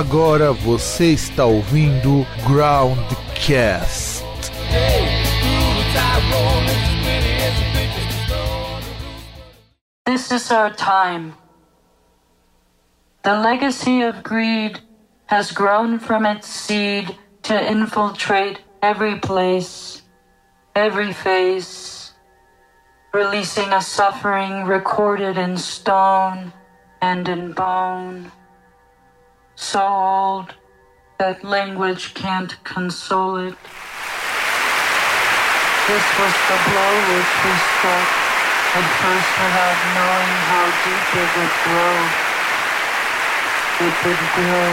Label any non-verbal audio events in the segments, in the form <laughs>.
Agora você está ouvindo Groundcast. This is our time. The legacy of greed has grown from its seed to infiltrate every place, every face, releasing a suffering recorded in stone and in bone, so old that language can't console it. This was the blow which we struck, at first without knowing how deep it would grow. It would grow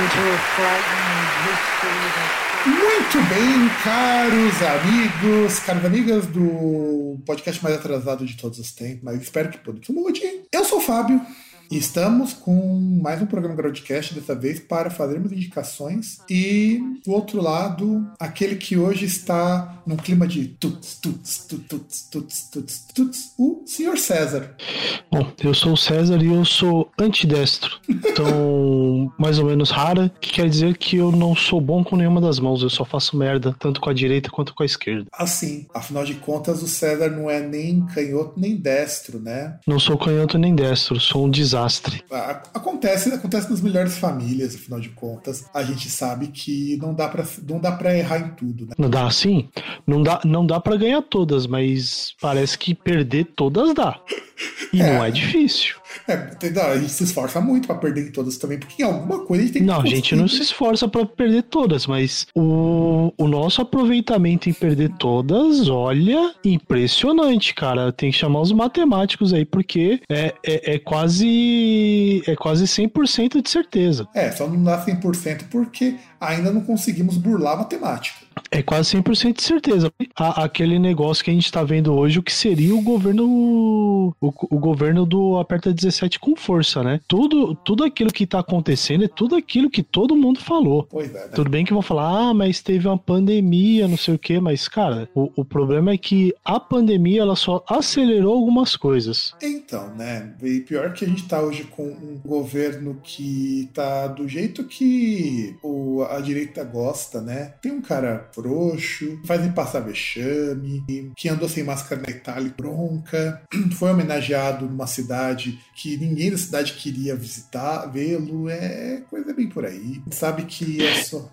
into a frightening history that Muito bem, caros amigos, caras amigas do podcast mais atrasado de todos os tempos, mas espero que tudo mude. Eu sou o Fábio estamos com mais um programa Groundcast, dessa vez para fazermos indicações. E do outro lado, aquele que hoje está num clima de tuts, tuts, tuts, tuts, tuts, tuts, tuts, o senhor César. Bom, eu sou o César e eu sou antidestro. Então, <laughs> mais ou menos rara, que quer dizer que eu não sou bom com nenhuma das mãos, eu só faço merda, tanto com a direita quanto com a esquerda. Assim, afinal de contas, o César não é nem canhoto nem destro, né? Não sou canhoto nem destro, sou um desastre. A- Acontece, acontece nas melhores famílias, afinal de contas. A gente sabe que não dá pra, não dá pra errar em tudo, né? Não dá assim? Não dá, não dá para ganhar todas, mas parece que perder todas dá. E É. não é difícil. É, a gente se esforça muito pra perder todas também, porque em alguma coisa a gente tem que Não, a gente não se esforça para perder todas, mas o, o nosso aproveitamento em perder todas, olha, impressionante, cara. Tem que chamar os matemáticos aí, porque é, é, é quase é quase 100% de certeza. É, só não dá 100% porque ainda não conseguimos burlar a matemática. É quase 100% de certeza. A- aquele negócio que a gente tá vendo hoje, o que seria o governo o, o governo do Aperta 17 com força, né? Tudo, tudo aquilo que tá acontecendo é tudo aquilo que todo mundo falou. É, né? Tudo bem que vão falar, ah, mas teve uma pandemia, não sei o quê, mas, cara, o, o problema é que a pandemia ela só acelerou algumas coisas. Então, né? E pior que a gente tá hoje com um governo que tá do jeito que o, a direita gosta, né? Tem um cara frouxo, fazem passar vexame, que andou sem máscara na Itália bronca, <clears throat> foi homenageado numa cidade que ninguém da cidade queria visitar, vê-lo, é coisa bem por aí. Sabe que é só.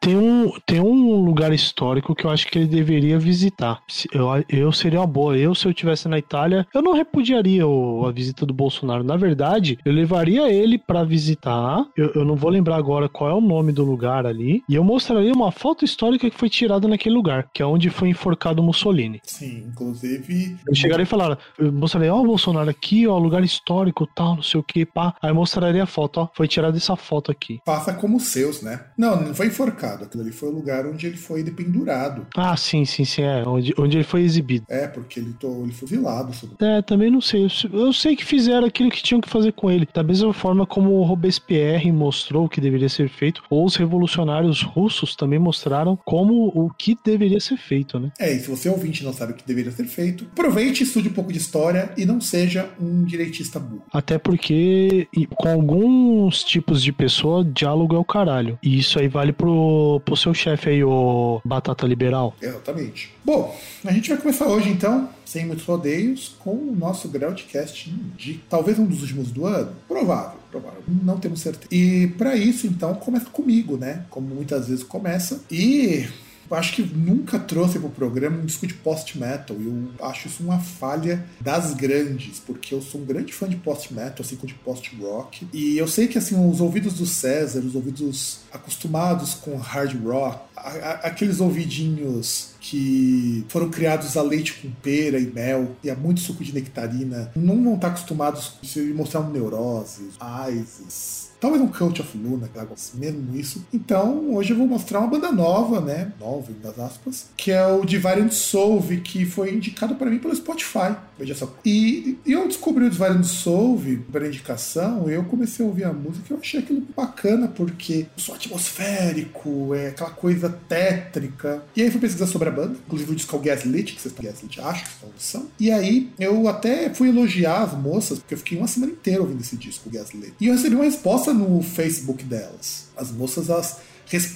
Tem um, tem um lugar histórico que eu acho que ele deveria visitar. Eu, eu seria uma boa. Eu, se eu estivesse na Itália, eu não repudiaria o- a visita do Bolsonaro. Na verdade, eu levaria ele pra visitar. Eu, eu não vou lembrar agora qual é o nome do lugar ali. E eu mostraria uma foto histórica que foi tirada naquele lugar, que é onde foi enforcado Mussolini. Sim, inclusive. Eu chegaria e falaria, eu mostraria, ó, o Bolsonaro aqui, ó, lugar histórico, tal, não sei o que, pá. Aí mostraria a foto, ó, foi tirada essa foto aqui. Faça como seus, né? Não, não foi enforcado. Aquilo ali foi o lugar onde ele foi pendurado. Ah, sim, sim, sim, é, onde, onde ele foi exibido. É, porque ele, to- ele foi vilado. sobre- É, também não sei. Eu se- Eu sei que fizeram aquilo que tinham que fazer com ele. Da mesma forma como o Robespierre mostrou o que deveria ser feito, ou os revolucionários russos também mostraram como o que deveria ser feito, né? É, e se você ouvinte não sabe o que deveria ser feito, aproveite, estude um pouco de história e não seja um direitista burro. Até porque com alguns tipos de pessoa, diálogo é o caralho. E isso aí vale pro, pro seu chefe aí, o Batata Liberal. Exatamente. Bom, a gente vai começar hoje então, sem muitos rodeios, com o nosso Groundcast de talvez um dos últimos do ano. Provável, Não temos certeza. E para isso, então, começa comigo, né? Como muitas vezes começa. E acho que nunca trouxe pro programa um disco de post-metal. E eu acho isso uma falha das grandes, porque eu sou um grande fã de post-metal, assim como de post-rock. E eu sei que assim, os ouvidos do César, os ouvidos acostumados com hard rock, aqueles ouvidinhos que foram criados a leite com pera e mel e a muito suco de nectarina, não vão estar acostumados a mostrar um neurose, ISIS, talvez um Cult of Luna, mesmo isso. Então, hoje eu vou mostrar uma banda nova, né? Nova, das aspas, que é o Divine Solve, que foi indicado para mim pelo Spotify. Veja só. E, e eu descobri o Divine Solve pela indicação, eu comecei a ouvir a música e eu achei aquilo bacana, porque o som atmosférico, é aquela coisa tétrica. E aí fui pesquisar sobre a banda, inclusive o disco é Gaslit, que vocês estão Gaslit, acho que são. E aí eu até fui elogiar as moças, porque eu fiquei uma semana inteira ouvindo esse disco, Gaslit. E eu recebi uma resposta no Facebook delas. As moças, elas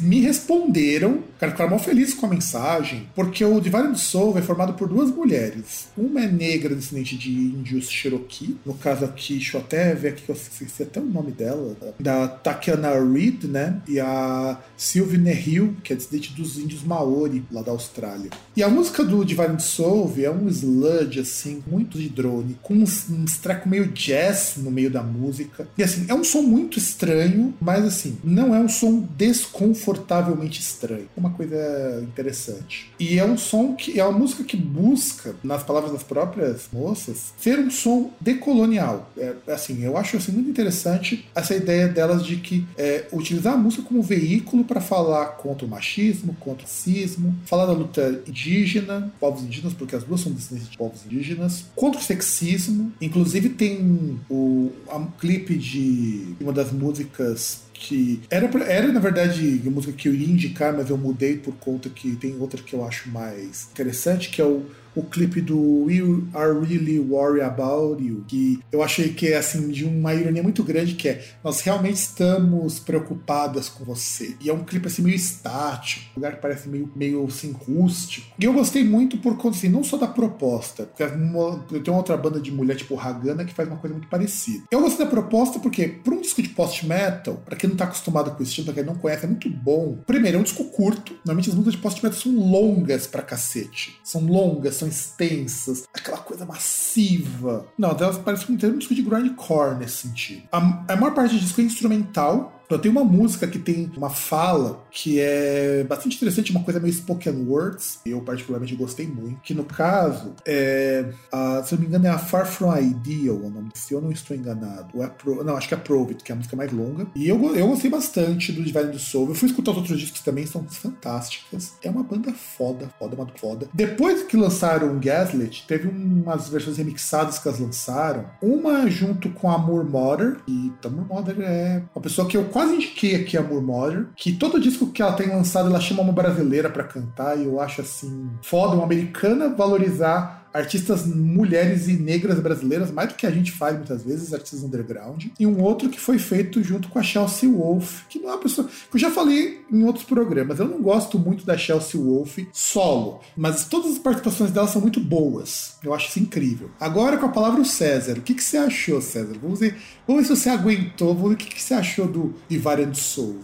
me responderam, cara, ficaram mal felizes com a mensagem, porque o Divine Soul é formado por duas mulheres. Uma é negra, descendente de índios Cherokee, no caso aqui, deixa eu até ver aqui que eu esqueci até o nome dela, da Takiana Reed, né? E a Sylvie Nehill, que é descendente dos índios Maori, lá da Austrália. E a música do Divine Soul é um sludge, assim, muito de drone, com uns, uns treco meio jazz no meio da música. E assim, é um som muito estranho, mas assim, não é um som desconhecido confortavelmente estranho. Uma coisa interessante. E é um som que é uma música que busca, nas palavras das próprias moças, ser um som decolonial. É, assim, eu acho assim, muito interessante essa ideia delas de que é, utilizar a música como veículo para falar contra o machismo, contra o racismo, falar da luta indígena, povos indígenas, porque as duas são descendentes de povos indígenas, contra o sexismo. Inclusive tem o um clipe de uma das músicas que era, era na verdade a música que eu ia indicar, mas eu mudei por conta que tem outra que eu acho mais interessante, que é o o clipe do We Are Really Worried About You, que eu achei que é assim de uma ironia muito grande, que é nós realmente estamos preocupadas com você. E é um clipe assim meio estático, um lugar que parece meio, meio assim rústico. E eu gostei muito por conta assim, não só da proposta, porque eu tenho outra banda de mulher tipo Hagana que faz uma coisa muito parecida. Eu gostei da proposta porque, por um disco de post-metal, para quem não tá acostumado com esse estilo, pra quem não conhece, é muito bom. Primeiro, é um disco curto. Normalmente as músicas de post-metal são longas pra cacete. São longas, são extensas, aquela coisa massiva. Não, delas parece um disco de grindcore nesse sentido. A, a maior parte do disco é instrumental, então tem uma música que tem uma fala que é bastante interessante, uma coisa meio spoken words, eu particularmente gostei muito, que no caso, é, a, se eu não me engano é a Far From Ideal, o nome, se eu não estou enganado, ou é Pro, não, acho que é Prove It, que é a música mais longa, e eu, eu gostei bastante do Divine do Soul, eu fui escutar os outros discos também, são fantásticas, é uma banda foda, foda, uma foda. Depois que lançaram Gaslit, teve umas versões remixadas que elas lançaram, uma junto com a Moore Mother, e Moore Mother é uma pessoa que eu quase indiquei aqui a Murmur, que todo disco que ela tem lançado ela chama uma brasileira para cantar, e eu acho assim foda uma americana valorizar artistas mulheres e negras brasileiras, mais do que a gente faz muitas vezes, artistas underground. E um outro que foi feito junto com a Chelsea Wolf, que não é uma pessoa. que eu já falei em outros programas. Eu não gosto muito da Chelsea Wolf solo, mas todas as participações dela são muito boas. Eu acho isso incrível. Agora com a palavra o César. O que, que você achou, César? Vamos ver, vamos ver se você aguentou. Vamos ver o que, que você achou do Divariant Soul.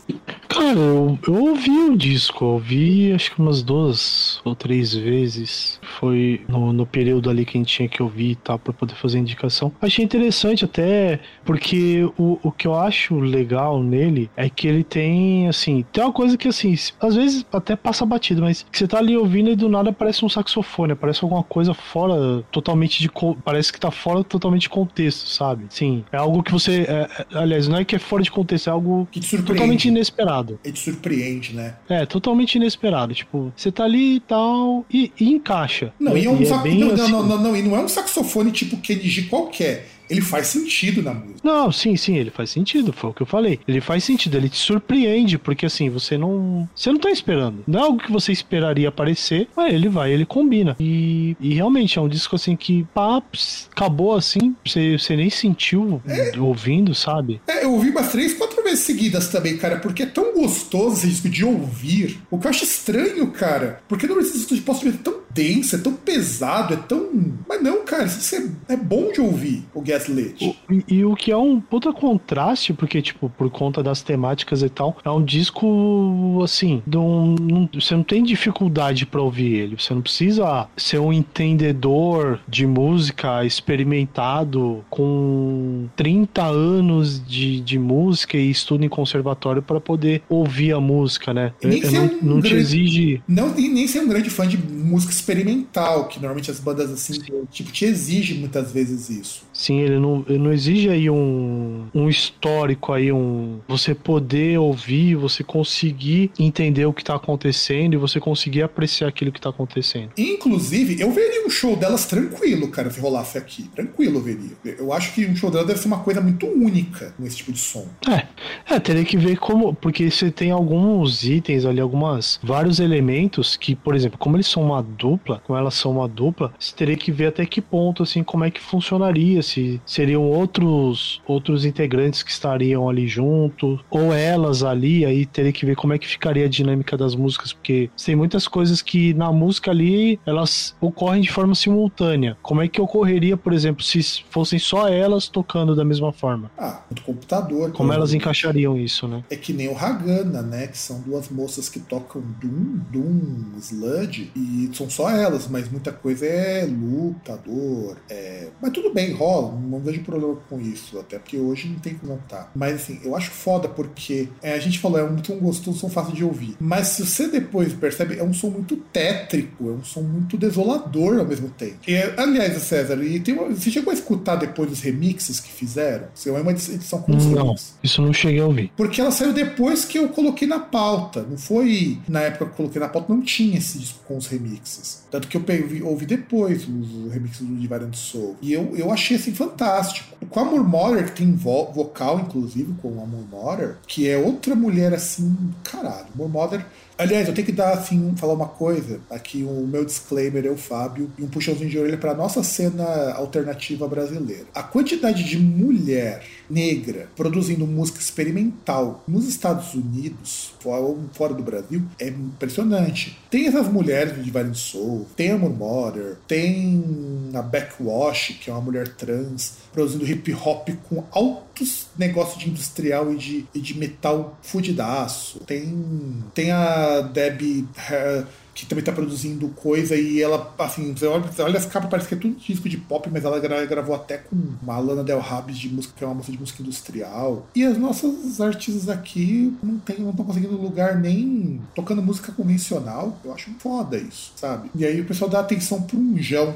Cara, eu, eu ouvi o disco, ouvi acho que umas duas ou três vezes. Foi no, no período ali que a gente tinha que ouvir e tal, pra poder fazer indicação. Achei interessante até, porque o, o que eu acho legal nele é que ele tem, assim, tem uma coisa que, assim, às vezes até passa batido, mas você tá ali ouvindo e do nada parece um saxofone, parece alguma coisa fora, totalmente de. Parece que tá fora totalmente de contexto, sabe? Sim, é algo que você. É, é aliás, não é que é fora de contexto, é algo totalmente inesperado. Ele te surpreende, né? É, totalmente inesperado. Tipo, você tá ali e tal, e, e encaixa. Não, e, é um e é não, não, não, não, e não é um saxofone tipo Kenji qualquer ele faz sentido na música. Não, sim, sim, ele faz sentido, foi o que eu falei. Ele faz sentido, ele te surpreende, porque assim, você não. Você não tá esperando. Não é algo que você esperaria aparecer, mas ele vai, ele combina. E, e realmente é um disco assim que pá, acabou assim, você, você nem sentiu é, ouvindo, sabe? É, eu ouvi umas três, quatro seguidas também, cara, porque é tão gostoso esse disco de ouvir. O que eu acho estranho, cara, porque não disco de posso ver tão denso, é tão pesado, é tão. Mas não, cara, isso é, é bom de ouvir o Gaslit. E, e, o que é um puta contraste, porque, tipo, por conta das temáticas e tal, é um disco, assim, um, você não tem dificuldade para ouvir ele. Você não precisa ser um entendedor de música experimentado com 30 anos de, de música e estudo em conservatório para poder ouvir a música, né? nem eu, eu não, um não grande, te exige. Não, nem ser um grande fã de música experimental, que normalmente as bandas assim, Sim. tipo, te exigem muitas vezes isso. Sim, ele não, ele não exige aí um, um histórico aí, um você poder ouvir, você conseguir entender o que tá acontecendo e você conseguir apreciar aquilo que tá acontecendo. Inclusive, eu veria um show delas tranquilo, cara, se rolasse aqui. Tranquilo eu veria. Eu acho que um show delas deve ser uma coisa muito única com esse tipo de som. É, é, teria que ver como, porque você tem alguns itens ali, algumas, vários elementos que, por exemplo, como eles são uma dupla, como elas são uma dupla, você teria que ver até que ponto, assim, como é que funcionaria, se seriam outros, outros integrantes que estariam ali junto, ou elas ali, aí teria que ver como é que ficaria a dinâmica das músicas, porque tem muitas coisas que na música ali, elas ocorrem de forma simultânea. Como é que ocorreria, por exemplo, se fossem só elas tocando da mesma forma? Ah, do computador. Como elas encaixariam isso, né? É que nem o Hagana, né? Que são duas moças que tocam Doom, Doom, Sludge, e são só elas, mas muita coisa é lutador. É... Mas tudo bem, rola, não vejo problema com isso, até porque hoje não tem como montar. Mas assim, eu acho foda porque é, a gente falou, é um som gostoso, um som fácil de ouvir. Mas se você depois percebe, é um som muito tétrico, é um som muito desolador ao mesmo tempo. E, aliás, César, e tem uma... você chegou a escutar depois os remixes que fizeram? Você é uma edição com os Não, isso não cheguei a ouvir. Porque ela saiu depois que eu coloquei na pauta. Não foi na época que eu coloquei na pauta, não tinha esse disco com os remixes. Tanto que eu peguei, ouvi depois os remixes do Divine Soul. E eu, eu achei assim fantástico. Com a Murmurer, que tem vo vocal, inclusive, com a Murmurer, que é outra mulher assim, caralho. Murmurer Aliás, eu tenho que dar assim, falar uma coisa. Aqui o meu disclaimer é o Fábio e um puxãozinho de orelha para nossa cena alternativa brasileira. A quantidade de mulher negra produzindo música experimental nos Estados Unidos, fora, do Brasil, é impressionante. Tem essas mulheres do Divine Soul, tem a Murmurer, tem a Backwash, que é uma mulher trans, produzindo hip hop com altos negócios de industrial e de, e de metal fudidaço. Tem, tem a Debbie. Uh, que também tá produzindo coisa e ela, assim, você olha, você olha as capas, parece que é tudo disco de pop, mas ela gravou até com uma Lana Del Rabis de música, que é uma música de música industrial. E as nossas artistas aqui não tem, não estão conseguindo lugar nem tocando música convencional. Eu acho foda isso, sabe? E aí o pessoal dá atenção pro unjão.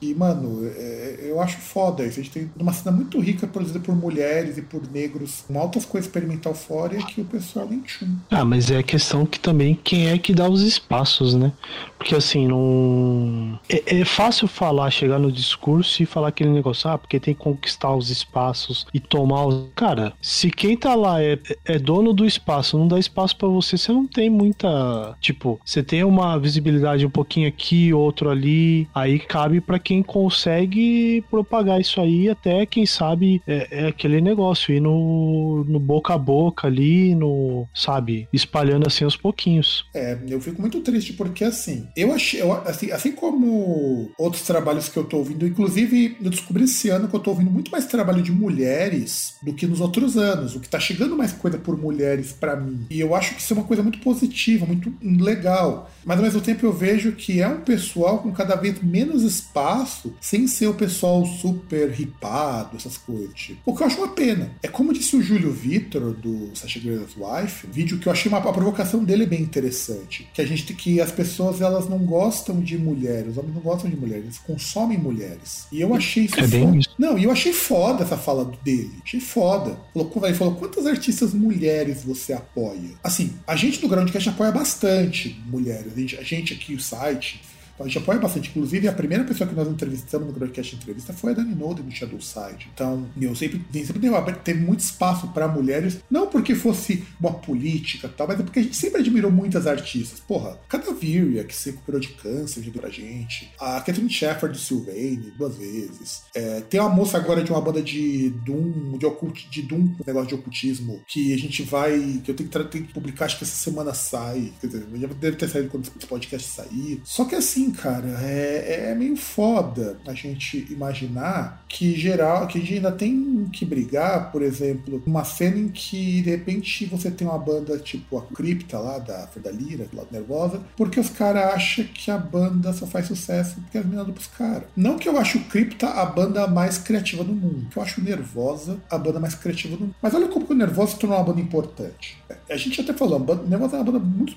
E, mano, é, eu acho foda isso. A gente tem uma cena muito rica produzida por mulheres e por negros, com altas coisas experimental fora e que o pessoal nem chum. Ah, mas é questão que também quem é que dá os espaços, né? Porque assim, não. É, é fácil falar, chegar no discurso e falar aquele negócio, ah, porque tem que conquistar os espaços e tomar os. Cara, se quem tá lá é, é dono do espaço, não dá espaço para você, você não tem muita. Tipo, você tem uma visibilidade um pouquinho aqui, outro ali, aí cabe para quem consegue propagar isso aí, até quem sabe é, é, aquele negócio, ir no, no boca a boca ali, no, sabe, espalhando assim aos pouquinhos. É, eu fico muito triste porque assim, eu achei, eu, assim, assim como outros trabalhos que eu tô ouvindo, inclusive eu descobri esse ano que eu tô ouvindo muito mais trabalho de mulheres do que nos outros anos, o que tá chegando mais coisa por mulheres para mim. E eu acho que isso é uma coisa muito positiva, muito legal. Mas ao mesmo tempo eu vejo que é um pessoal com cada vez menos espaço, sem ser o pessoal super ripado, essas coisas. Tipo. O que eu acho uma pena. É como disse o Júlio Vitor, do Sasha Grey's Wife, um vídeo que eu achei uma a provocação dele bem interessante. Que a gente tem que as pessoas elas não gostam de mulheres, os homens não gostam de mulheres, eles consomem mulheres. E eu achei isso. É bem isso. Não, e eu achei foda essa fala dele. Achei foda. Falou, ele falou: quantas artistas mulheres você apoia? Assim, a gente do Groundcast apoia bastante mulheres. A gente, a gente aqui, o site, gente apoia bastante. Inclusive, a primeira pessoa que nós entrevistamos no Broadcast Entrevista foi a Dani Noden do Shadow Side. Então, eu sempre, sempre deu, teve muito espaço para mulheres, não porque fosse uma política tal, mas é porque a gente sempre admirou muitas artistas. Porra, cada Viria que se recuperou de câncer ajudou pra gente. A Catherine Shepard do Sylvain, duas vezes. É, tem uma moça agora de uma banda de Doom, de, ocult, de Doom, um negócio de ocultismo, que a gente vai. que eu tenho que, tenho que publicar, acho que essa semana sai. Quer dizer, deve ter saído quando esse podcast sair. Só que assim, cara, é, é meio foda a gente imaginar que geral, que a gente ainda tem que brigar, por exemplo, uma cena em que de repente você tem uma banda tipo a Cripta lá da Ferda Lira, do lado nervosa, porque os caras acham que a banda só faz sucesso porque as meninas pros caras. Não que eu acho Cripta a banda mais criativa do mundo, que eu acho Nervosa a banda mais criativa do mundo. Mas olha como que o Nervosa se tornou uma banda importante. A gente até falou, a banda, Nervosa é uma banda muito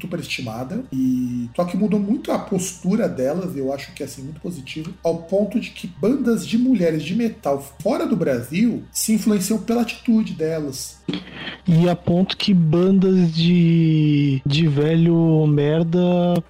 superestimada e só que mudou muito a postura delas, eu acho que é assim, muito positivo, ao ponto de que bandas de mulheres de metal fora do Brasil se influenciam pela atitude delas. E a ponto que bandas de, de velho merda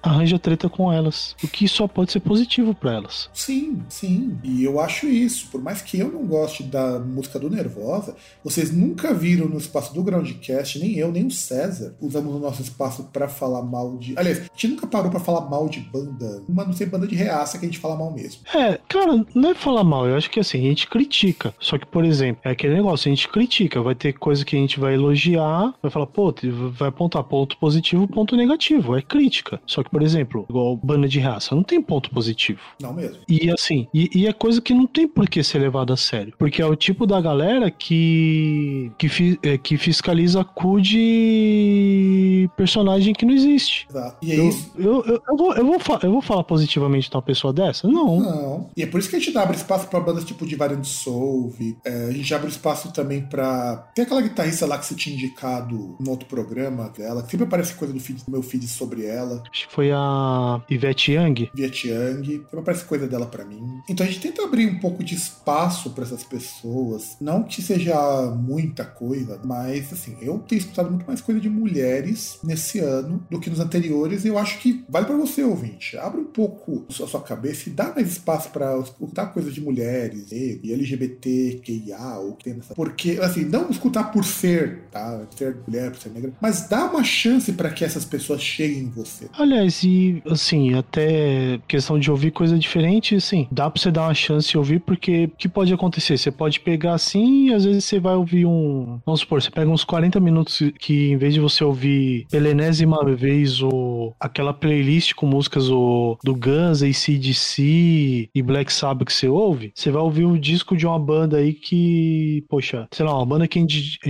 arranja treta com elas. O que só pode ser positivo para elas. Sim, sim. E eu acho isso. Por mais que eu não goste da música do Nervosa, vocês nunca viram no espaço do Groundcast, nem eu, nem o César, usamos o nosso espaço para falar mal de. Aliás, a gente nunca parou para falar mal de banda. Uma não sei banda de reaça que a gente fala mal mesmo. É, cara, não é falar mal. Eu acho que assim, a gente critica. Só que, por exemplo, é aquele negócio, a gente critica. Vai ter coisa que a gente vai elogiar, vai falar, pô, vai apontar ponto positivo, ponto negativo. É crítica. Só que, por exemplo, igual banda de raça, não tem ponto positivo. Não mesmo. E assim, e, e é coisa que não tem por que ser levada a sério. Porque é o tipo da galera que, que, fi, é, que fiscaliza cu de personagem que não existe. Exato. E é Eu, isso. eu, eu, eu vou, eu, vou, eu vou falar positivamente de uma pessoa dessa? Não. Não. E é por isso que a gente abre espaço pra bandas tipo Divariant Solve. É, a gente abre espaço também pra. Tem aquela guitarrista lá que você tinha indicado no outro programa dela, que sempre aparece coisa do, feed, do meu feed sobre ela. Acho que foi a Ivete Young. Viet Yang, sempre aparece coisa dela pra mim. Então a gente tenta abrir um pouco de espaço pra essas pessoas. Não que seja muita coisa, mas assim, eu tenho escutado muito mais coisa de mulheres nesse ano do que nos anteriores. E eu acho que vale pra você, ouvinte. Abre um pouco a sua cabeça e dá mais espaço pra escutar coisas de mulheres e LGBTQIA ou que tem nessa. Porque, assim, não escutar por ser, tá? Ser mulher, ser negra, mas dá uma chance pra que essas pessoas cheguem em você. Aliás, e assim, até questão de ouvir coisa diferente, assim, dá pra você dar uma chance de ouvir, porque o que pode acontecer? Você pode pegar assim e às vezes você vai ouvir um. Vamos supor, você pega uns 40 minutos que em vez de você ouvir pela enésima vez o, aquela playlist com músicas o, do Guns, ACDC e Black Sabbath que você ouve, você vai ouvir o disco de uma banda aí que, poxa, sei lá, uma banda que a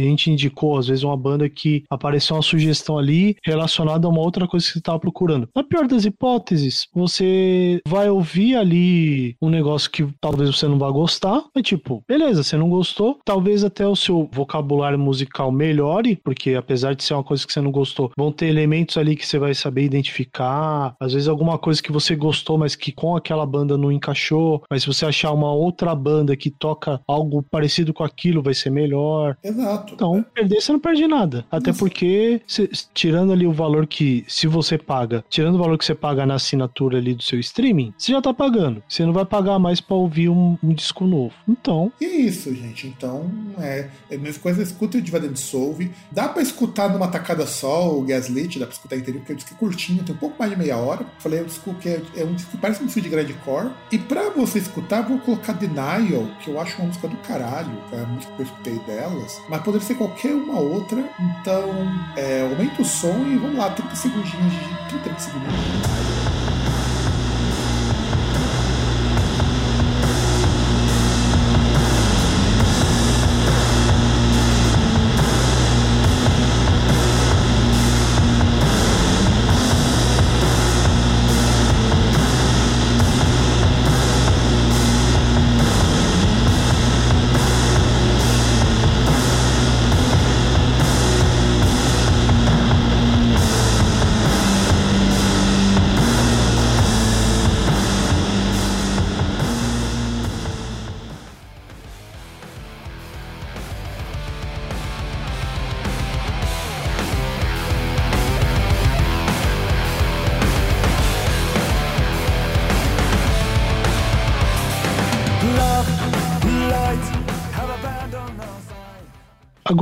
indicou, às vezes uma banda que apareceu uma sugestão ali relacionada a uma outra coisa que você estava procurando. Na pior das hipóteses, você vai ouvir ali um negócio que talvez você não vá gostar, mas tipo, beleza, você não gostou, talvez até o seu vocabulário musical melhore, porque apesar de ser uma coisa que você não gostou, vão ter elementos ali que você vai saber identificar, às vezes alguma coisa que você gostou, mas que com aquela banda não encaixou, mas se você achar uma outra banda que toca algo parecido com aquilo, vai ser melhor. Exato. Então, perder você não perde nada. Até porque, cê- tirando ali o valor que, se você paga, tirando o valor que você paga na assinatura ali do seu streaming, você já tá pagando. Você não vai pagar mais pra ouvir um, um disco novo. Então, E é isso, gente. Então, é, é a mesma coisa, escuta o Diva Solve. Dá pra escutar numa tacada só o Gaslit, dá pra escutar inteirinho, porque é um disco curtinho, tem um pouco mais de meia hora. Falei, é um disco que é, é um disco que parece um disco de grindcore. E pra você escutar, vou colocar Denial, que eu acho uma música do caralho, é a música que eu escutei delas, mas poderia ser qualquer uma outra. Então, é, aumenta o som e vamos lá, 30 segundinhos de 30 segundinhos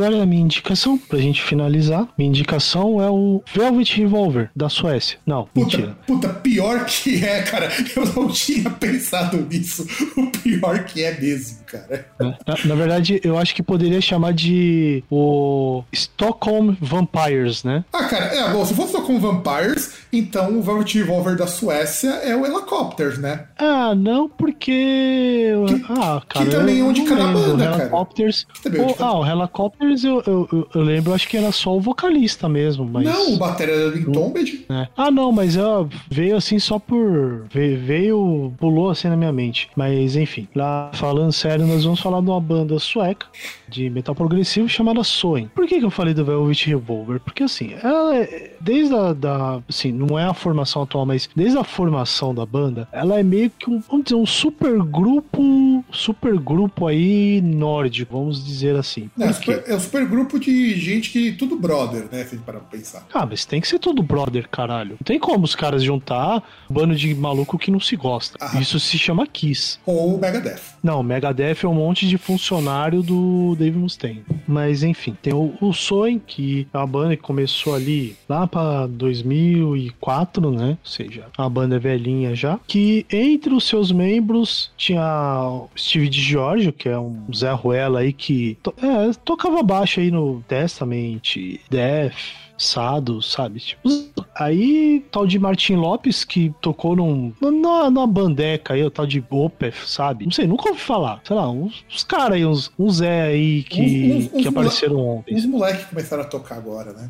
agora a minha indicação, pra gente finalizar. Minha indicação é o Velvet Revolver, da Suécia. Não, Puta, mentira. puta, pior que é, cara. Eu não tinha <laughs> pensado nisso. O pior que é mesmo, cara. Na, na verdade, eu acho que poderia chamar de o Stockholm Vampires, né? Ah, cara, é, bom, se só com Vampires, então o Velvet Revolver da Suécia é o Helicopters, né? Ah, não, porque. ah, cara. também é eu um de cada banda, cara. Helicopters. também é de o- cada- ah, o Helicopters eu, eu, eu- eu lembro, acho que era só o vocalista mesmo, mas. Não, o Batera era do Entombed. É. Ah, não, mas ó, veio assim só por. ve- Veio, pulou assim na minha mente. Mas enfim, lá falando sério, nós vamos falar de uma banda sueca de metal progressivo chamada Soen. Por que, que eu falei do Velvet Revolver? Porque assim, ela é, desde a da, assim, não é a formação atual, mas desde a formação da banda, ela é meio que um, vamos dizer, um super grupo, super grupo aí nórdico, vamos dizer assim. É, super, é um super grupo de gente que tudo brother, né, se a gente parar pra pensar. Ah, mas tem que ser tudo brother, caralho. Não tem como os caras juntar um bando de maluco que não se gosta. Ah. Isso se chama Kiss. Ou Megadeth. Não, Megadeth é um monte de funcionário do Dave Mustaine. Mas enfim, tem o, o que é uma banda que começou ali lá pra 2004, né? Ou seja, a banda é velhinha já. Que entre os seus membros tinha o Steve DiGiorgio, que é um Zé Ruela aí que to- é, tocava baixo aí no Testament, Death. Sado, sabe? Tipo, aí, tal de Martin Lopes, que tocou num, na bandeca aí, o tal de Opeth, sabe? Não sei, nunca ouvi falar. Sei lá, uns, uns caras aí, uns, uns Zé aí que, Uns- uns- que uns apareceram ontem. Os moleques começaram a tocar agora, né?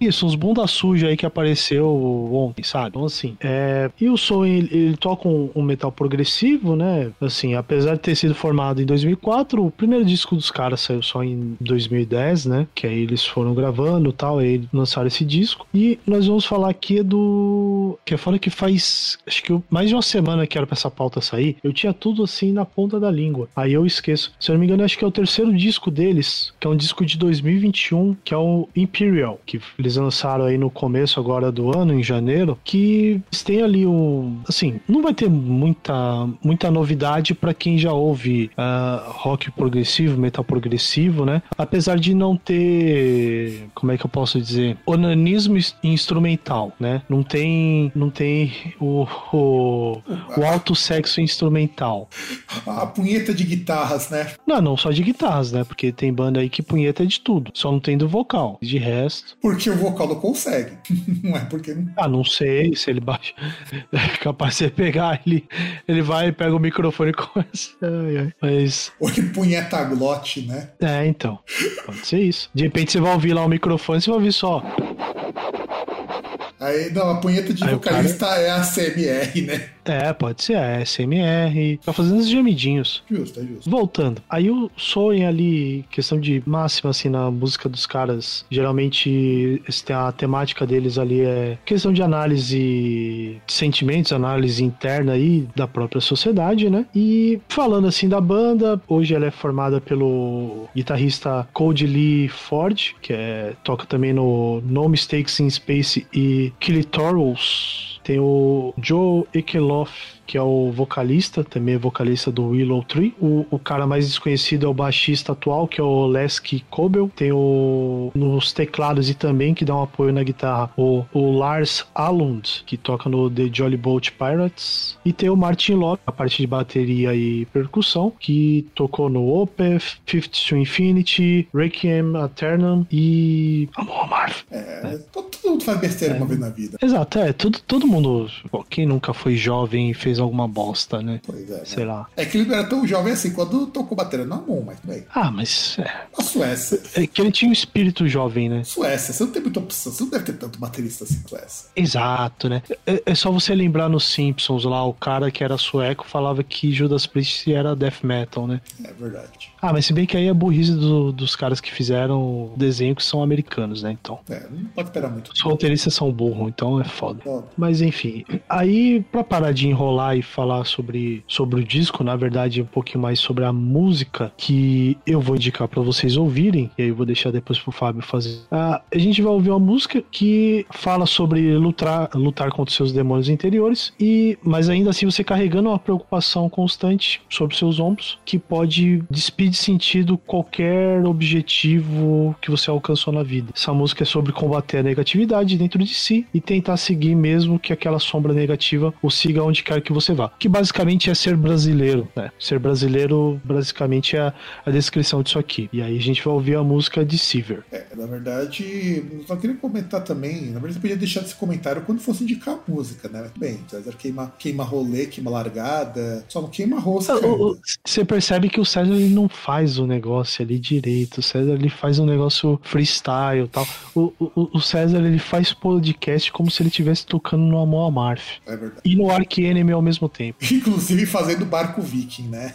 Isso, uns bunda suja aí que apareceu ontem, sabe? Então, assim, é... E o som, ele, ele toca um, um metal progressivo, né? Assim, apesar de ter sido formado em 2004, o primeiro disco dos caras saiu só em 2010, né? Que aí eles foram gravando e tal, aí lançaram esse disco. E nós vamos falar aqui do... Que é fora que faz, acho que mais de uma semana que era pra essa pauta sair, eu tinha tudo assim na ponta da língua. Aí eu esqueço. Se eu não me engano, acho que é o terceiro disco deles, que é um disco de 2021, que é o Imperial, que eles lançaram aí no começo agora do ano, em janeiro, que têm ali o... Assim, não vai ter muita, muita novidade pra quem já ouve ah, rock progressivo, metal progressivo, né? Apesar de não ter... Como é que eu posso dizer? Onanismo ins- instrumental, né? Não tem, não tem o, o, o alto sexo instrumental. A punheta de guitarras, né? Não, não só de guitarras, né? Porque tem banda aí que punheta é de tudo. Só não tem do vocal. De resto. Porque o vocal não consegue. <laughs> não é porque não. Ah, não sei se ele baixa. <laughs> É capaz de você pegar, ele, ele vai, pega o microfone e <laughs> começa. Ai, ai. Mas. Ou ele punheta glote, né? É, então. Pode ser isso. De repente você vai ouvir lá o microfone, você vai ouvir só. Aí, não, a punheta de Aí vocalista é a CMR, né? É, pode ser. É SMR. Tá fazendo os gemidinhos. Justo, é justo. Voltando, aí o sonho ali, questão de máxima, assim, na música dos caras, geralmente a temática deles ali é questão de análise de sentimentos, análise interna aí da própria sociedade, né? E falando assim da banda, hoje ela é formada pelo guitarrista Cody Lee Ford, que é, toca também no No Mistakes in Space e Killitorals. Tem o Joe Ekeloff, que é o vocalista, também é vocalista do Willow Tree. O, o cara mais desconhecido é o baixista atual, que é o Lesky Kobel. Tem o nos teclados e também que dá um apoio na guitarra, o, o Lars Alund, que toca no The Jolly Boat Pirates. E tem o Martin Locke, a parte de bateria e percussão, que tocou no Opeth, Fifth to Infinity, Requiem Aeternam e Amor Amargo. É, todo, todo mundo faz besteira uma vez na vida. Exato, é, tudo, todo mundo, quem nunca foi jovem e fez alguma bosta, né? Pois é. Sei né? lá. É que ele não era tão jovem assim quando tocou bateria na mão, mas bem. Ah, mas é, A Suécia. é que ele tinha um espírito jovem, né? Suécia, você não tem muita opção. Você não deve ter tanto baterista assim na Suécia. Exato, né? É, é só você lembrar nos Simpsons lá, o cara que era sueco falava que Judas Priest era death metal, né? É verdade. Ah, mas se bem que aí é burrice do- dos caras que fizeram o desenho que são americanos, né? Então. É, não pode esperar muito. Os roteiristas são burros, então é foda. Foda. Mas enfim, aí pra parar de enrolar e falar sobre, sobre o disco, na verdade, um pouquinho mais sobre a música que eu vou indicar pra vocês ouvirem, e aí eu vou deixar depois pro Fábio fazer. Ah, a gente vai ouvir uma música que fala sobre lutar, lutar contra seus demônios interiores, e mas ainda assim você carregando uma preocupação constante sobre seus ombros, que pode despir de sentido qualquer objetivo que você alcançou na vida. Essa música é sobre combater a negatividade dentro de si e tentar seguir mesmo que aquela sombra negativa o siga onde quer que você vá. Que basicamente é ser brasileiro, né? Ser brasileiro basicamente é a, a descrição disso aqui. E aí a gente vai ouvir a música de Sever. É, na verdade, eu só queria comentar também. Na verdade, você podia deixar esse comentário quando fosse indicar a música, né? Bem, César queima, queima rolê, queima largada, só não queima rosca. O- o- ainda. Você percebe que o César ele não faz o negócio ali direito. O César ele faz um negócio freestyle e tal. O, o, o César ele faz podcast como se ele estivesse tocando no Amor Amarth. É verdade. E no Ark Enemy ao mesmo tempo. <laughs> Inclusive fazendo barco viking, né?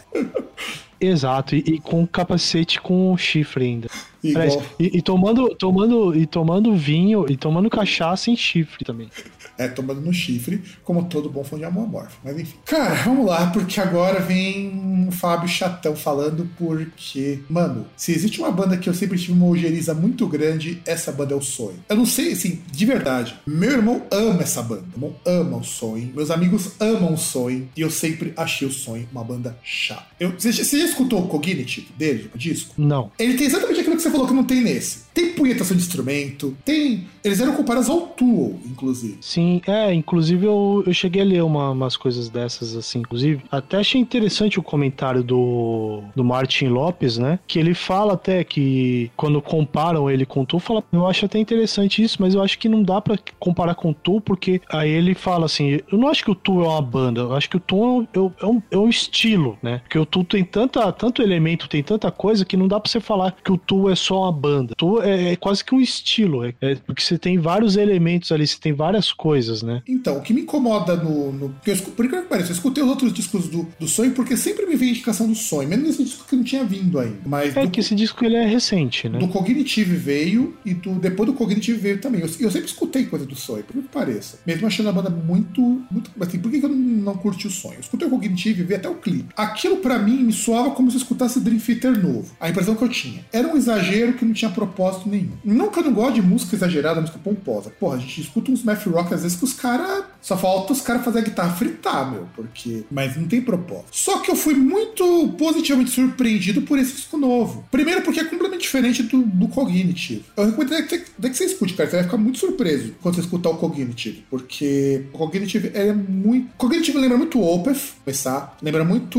Exato, e, e com capacete com chifre ainda. Igual. E, e tomando, tomando, e tomando vinho, e tomando cachaça em chifre também. É, tomando no chifre, como todo bom fã de amorfo. Mas enfim. Cara, vamos lá, porque agora vem o Fábio Chatão falando porque, mano, se existe uma banda que eu sempre tive uma ojeriza muito grande, essa banda é o Sonho. Eu não sei, assim, de verdade. Meu irmão ama essa banda. Meu irmão ama o Sonho. Meus amigos amam o Sonho. E eu sempre achei o Sonho uma banda chata. Eu, você, você já escutou o Cognitive dele, o disco? Não. Ele tem exatamente aquilo que você falou que não tem nesse. Tem punhetação de instrumento, tem. Eles eram comparados ao Tool, inclusive. Sim, é, inclusive eu, eu cheguei a ler uma- umas coisas dessas, assim, inclusive. Até achei interessante o comentário do, do Martin Lopes, né? Que ele fala até que quando comparam ele com o Tu, fala, eu acho até interessante isso, mas eu acho que não dá pra comparar com o Tu, porque aí ele fala assim, eu não acho que o Tu é uma banda, eu acho que o Tu é um, é um- é um, é estilo, né? Porque o Tu tem tanta, tanto elemento, tem tanta coisa que não dá pra você falar que o Tu é só uma banda. Tu é, é quase que um estilo, é, é porque você tem vários elementos ali, você tem várias coisas, né? Então, o que me incomoda no. no eu, por que pareça, eu escutei os outros discos do, do Sonho, porque sempre me veio indicação do Sonho, mesmo nesse disco que não tinha vindo ainda. Mas É do, que esse disco ele é recente, né? do Cognitive veio e do, depois do Cognitive veio também. Eu, eu sempre escutei coisa do Sonho, por que pareça. Mesmo achando a banda muito. muito assim, por que que eu não, não curti o Sonho? Eu escutei o Cognitive e vi até o clipe. Aquilo pra mim me soava como se eu escutasse Dream Theater novo. A impressão que eu tinha. Era um exagero que não tinha propósito nenhum. Não que eu não gosto de música exagerada, música pomposa. Porra, a gente escuta uns math rock às vezes que os caras. Só falta os caras fazer a guitarra fritar, meu. Porque. Mas não tem propósito. Só que eu fui muito positivamente surpreendido por esse disco novo. Primeiro porque é completamente diferente do, do Cognitive. Eu recomendo até que, que você escute, cara. Você vai ficar muito surpreso quando você escutar o Cognitive. Porque o Cognitive é muito. Cognitive lembra muito o Opeth, começar. Lembra muito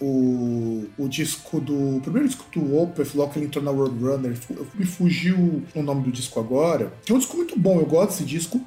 o, o disco do. O primeiro disco do Opeth, logo que ele entrou na Roadrunner. Fu- Me fugiu o nome do disco agora. Que é um disco muito bom, eu gosto desse disco.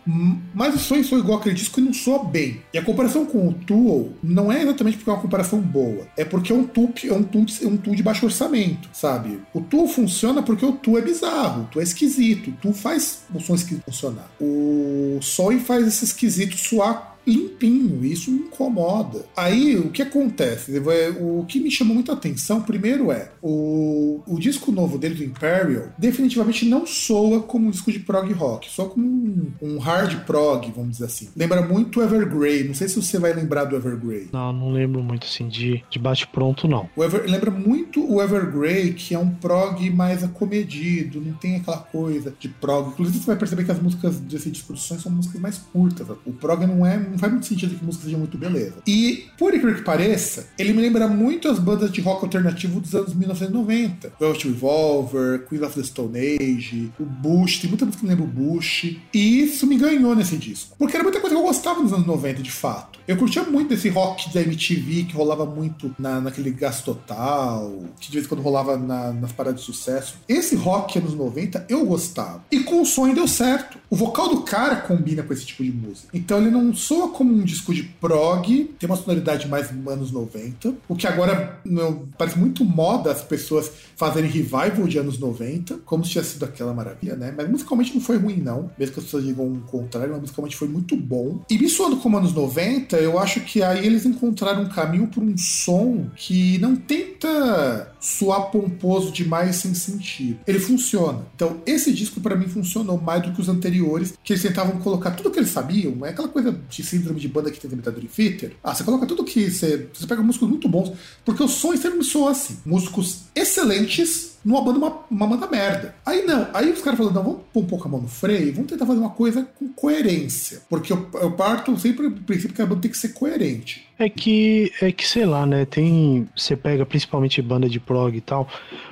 Mas o sonho sou igual aquele disco e não soa bem. E a comparação com o Tool não é exatamente porque é uma comparação boa. É porque é um tool, é um tool, é um tool de baixo orçamento, sabe? O Tool funciona porque o Tool é bizarro, o Tool é esquisito, o Tool faz o som esquisito funcionar. O Soy faz esse esquisito suar limpinho, isso me incomoda. Aí o que acontece? O que me chamou muita atenção, primeiro é o, o disco novo dele do Imperial, definitivamente não soa como um disco de prog rock, soa como um, um hard prog, vamos dizer assim. Lembra muito o Evergrey, não sei se você vai lembrar do Evergrey. Não, não lembro muito assim de, de bate-pronto, não. O Ever- lembra muito o Evergrey, que é um prog mais acomedido, não tem aquela coisa de prog. Inclusive, você vai perceber que as músicas desse sonhos são músicas mais curtas. O prog não é, não faz muito sentido que a música seja muito beleza. E, por incrível que pareça, ele me lembra muito as bandas de rock alternativo dos anos 1990. Velvet Revolver, Queen of the Stone Age, o Bush, tem muita música que me lembra o Bush. E isso me ganhou nesse disco. Porque era muita coisa que eu gostava nos anos 90, de fato. Eu curtia muito desse rock da MTV que rolava muito na, naquele Gás Total, que de vez em quando rolava na- nas paradas de sucesso. Esse rock anos 90 eu gostava. E com o sonho deu certo. O vocal do cara combina com esse tipo de música. Então ele não soa como um disco de prog, tem uma sonoridade mais anos 90. O que agora meu, parece muito moda as pessoas fazerem revival de anos 90, como se tivesse sido aquela maravilha, né? Mas musicalmente não foi ruim, não. Mesmo que as pessoas digam o contrário, mas musicalmente foi muito bom. E me soando como anos 90, eu acho que aí eles encontraram um caminho por um som que não tenta soar pomposo demais sem sentido. Ele funciona. Então, esse disco para mim funcionou mais do que os anteriores, que eles tentavam colocar tudo que eles sabiam, é aquela coisa de síndrome de banda que tenta imitar Dream Theater. Ah, você coloca tudo que você, você pega músicos muito bons, porque o som sempre me soa assim. Músicos excelentes numa banda, uma, uma banda merda. Aí não, aí os caras falaram, não, vamos pôr um pouco a mão no freio, vamos tentar fazer uma coisa com coerência. Porque eu, eu parto sempre do princípio que a banda tem que ser coerente. É que, é que sei lá, né? Tem. Você pega principalmente banda de prog e tal.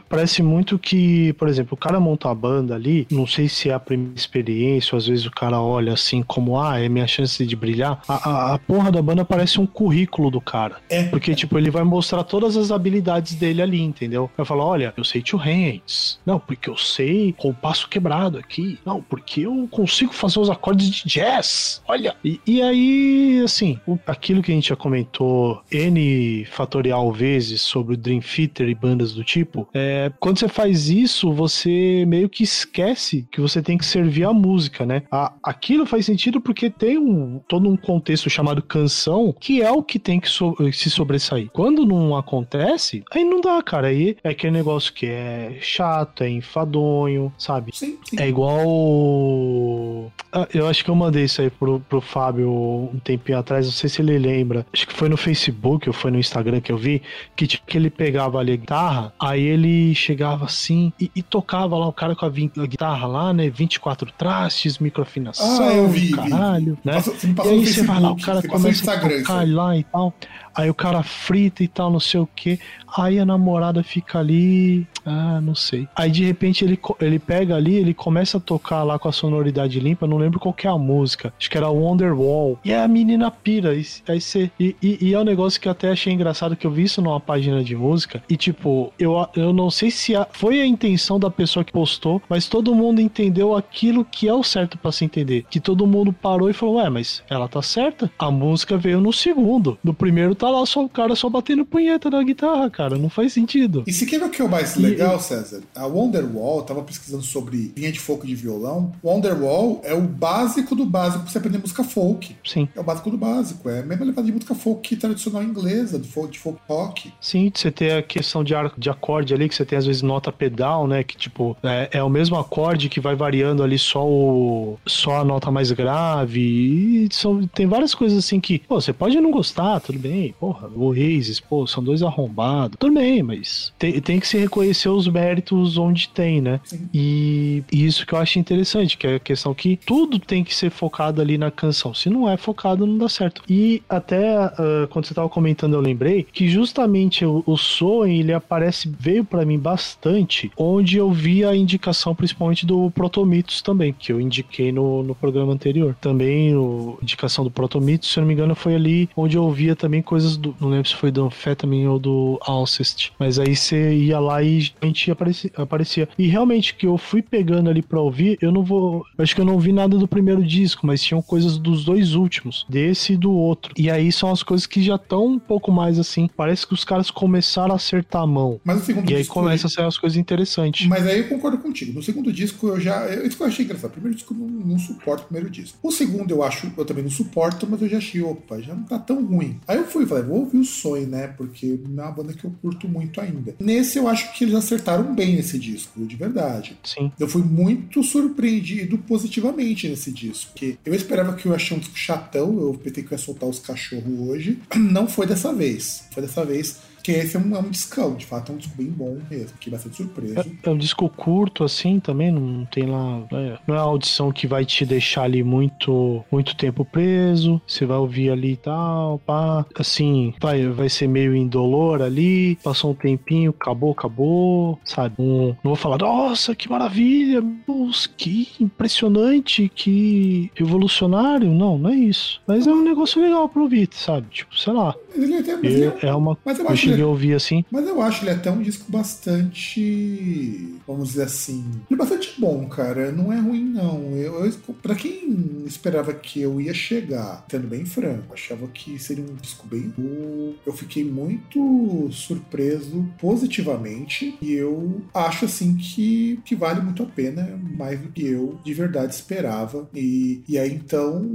Parece muito que, por exemplo, o cara monta a banda ali, não sei se é a primeira experiência, ou às vezes o cara olha assim como, ah, é minha chance de brilhar. A, a, a porra da banda parece um currículo do cara. É. Porque, tipo, ele vai mostrar todas as habilidades dele ali, entendeu? Vai falar, olha, eu sei two hands. Não, porque eu sei compasso quebrado aqui. Não, porque eu consigo fazer os acordes de jazz. Olha. E, e aí, assim, o- aquilo que a gente já comentou comentou N fatorial vezes sobre o Dream Theater e bandas do tipo, é, quando você faz isso, você meio que esquece que você tem que servir a música, né? A, aquilo faz sentido porque tem um, todo um contexto chamado canção que é o que tem que so, se sobressair. Quando não acontece, aí não dá, cara. Aí é aquele negócio que é chato, é enfadonho, sabe? Sim, sim. É igual. Ah, Eu acho que eu mandei isso aí pro, pro Fábio um tempinho atrás, não sei se ele lembra. Acho que foi no Facebook ou foi no Instagram que eu vi, que tipo, que ele pegava ali a guitarra, aí ele chegava assim e, e tocava lá o cara com a, a guitarra lá, né? 24 trastes, microafinação, Ah, eu vi, caralho, vi. né? Passou- E aí você vai lá, o cara começa a tocar isso lá e tal. Aí o cara frita e tal, não sei o que. Aí a namorada fica ali. Ah, não sei. Aí de repente ele, ele pega ali, ele começa a tocar lá com a sonoridade limpa. Não lembro qual que é a música. Acho que era Wonderwall. E a menina pira. E, aí você. E, e, e é um negócio que eu até achei engraçado que eu vi isso numa página de música. E tipo, eu, eu não sei se a- foi a intenção da pessoa que postou, mas todo mundo entendeu aquilo que é o certo pra se entender. Que todo mundo parou e falou: Ué, mas ela tá certa? A música veio no segundo. No primeiro tá lá só o cara só batendo punheta na guitarra, cara. Não faz sentido. E se quer ver o que é o mais legal, César? A Wonderwall, eu tava pesquisando sobre linha de folk de violão. Wonderwall é o básico do básico pra você aprender música folk. Sim. É o básico do básico. É a mesma levada de música folk tradicional inglesa, do folk, de folk rock. Sim, você tem a questão de, ar- de acorde ali, que você tem às vezes nota pedal, né? Que tipo, é, é o mesmo acorde que vai variando ali só o só a nota mais grave. E são, tem várias coisas assim que, pô, você pode não gostar, tudo bem. Porra, o Oasis, pô, são dois arrombados. Tudo bem, mas tem, tem que se reconhecer os méritos onde tem, né? Sim. E, e isso que eu acho interessante, que é a questão que tudo tem que ser focado ali na canção. Se não é focado, não dá certo. E até ah, quando você tava comentando, eu lembrei que justamente o, o Soen, ele aparece, veio pra mim bastante, onde eu vi a indicação principalmente do Protomitos também, que eu indiquei no, no programa anterior. Também a indicação do Protomitos, se eu não me engano, foi ali onde eu ouvia também coisas do. Não lembro se foi do Amphetamine ou do Alcest. Mas aí você ia lá e a gente aparecia, aparecia. E realmente, que eu fui pegando ali pra ouvir, eu não vou. Acho que eu não vi nada do primeiro disco, mas tinham coisas dos dois últimos, desse e do outro. E aí são as coisas que já estão um pouco mais assim. Parece que os caras começaram a acertar a mão. Mas o segundo E aí começa a sair as coisas interessantes. Mas aí eu concordo contigo. No segundo disco eu já. eu- Isso que eu achei engraçado. O primeiro disco eu não, não suporto o primeiro disco. O segundo eu acho, eu também não suporto, mas eu já achei, opa, já não tá tão ruim. Aí eu fui falei, vou ouvir o Sonho, né? Porque não é uma banda que eu curto muito ainda. Nesse eu acho que eles acertaram bem nesse disco, de verdade. Sim. Eu fui muito surpreendido positivamente nesse disco. Porque eu esperava que eu achei um disco chatão, eu pensei que eu ia soltar os cachorros hoje. <clears throat> Não foi dessa vez. Foi dessa vez. Que esse é um, é um discão, de fato, é um disco bem bom mesmo. Fiquei bastante surpreso. É, é um disco curto, assim, também, não tem lá. é, não é uma audição que vai te deixar ali muito, muito tempo preso. Você vai ouvir ali e tal, pá. Assim, vai, vai ser meio indolor ali. Passou um tempinho, acabou, acabou. Sabe? Um, não vou falar, nossa, que maravilha, nossa, que impressionante, que revolucionário. Não, não é isso. Mas é um negócio legal pra ouvir, sabe? Tipo, sei lá. Mas ele é é- É, uma. mas eu Eu acho a ouvir assim. mas eu acho ele até um disco bastante. Vamos dizer assim. Ele é bastante bom, cara. Não é ruim, não. Eu, eu, pra quem esperava que eu ia chegar, sendo bem franco, achava que seria um disco bem. bom. Eu fiquei muito surpreso positivamente. E eu acho assim que, que vale muito a pena, mais do que eu de verdade esperava. E, e aí então.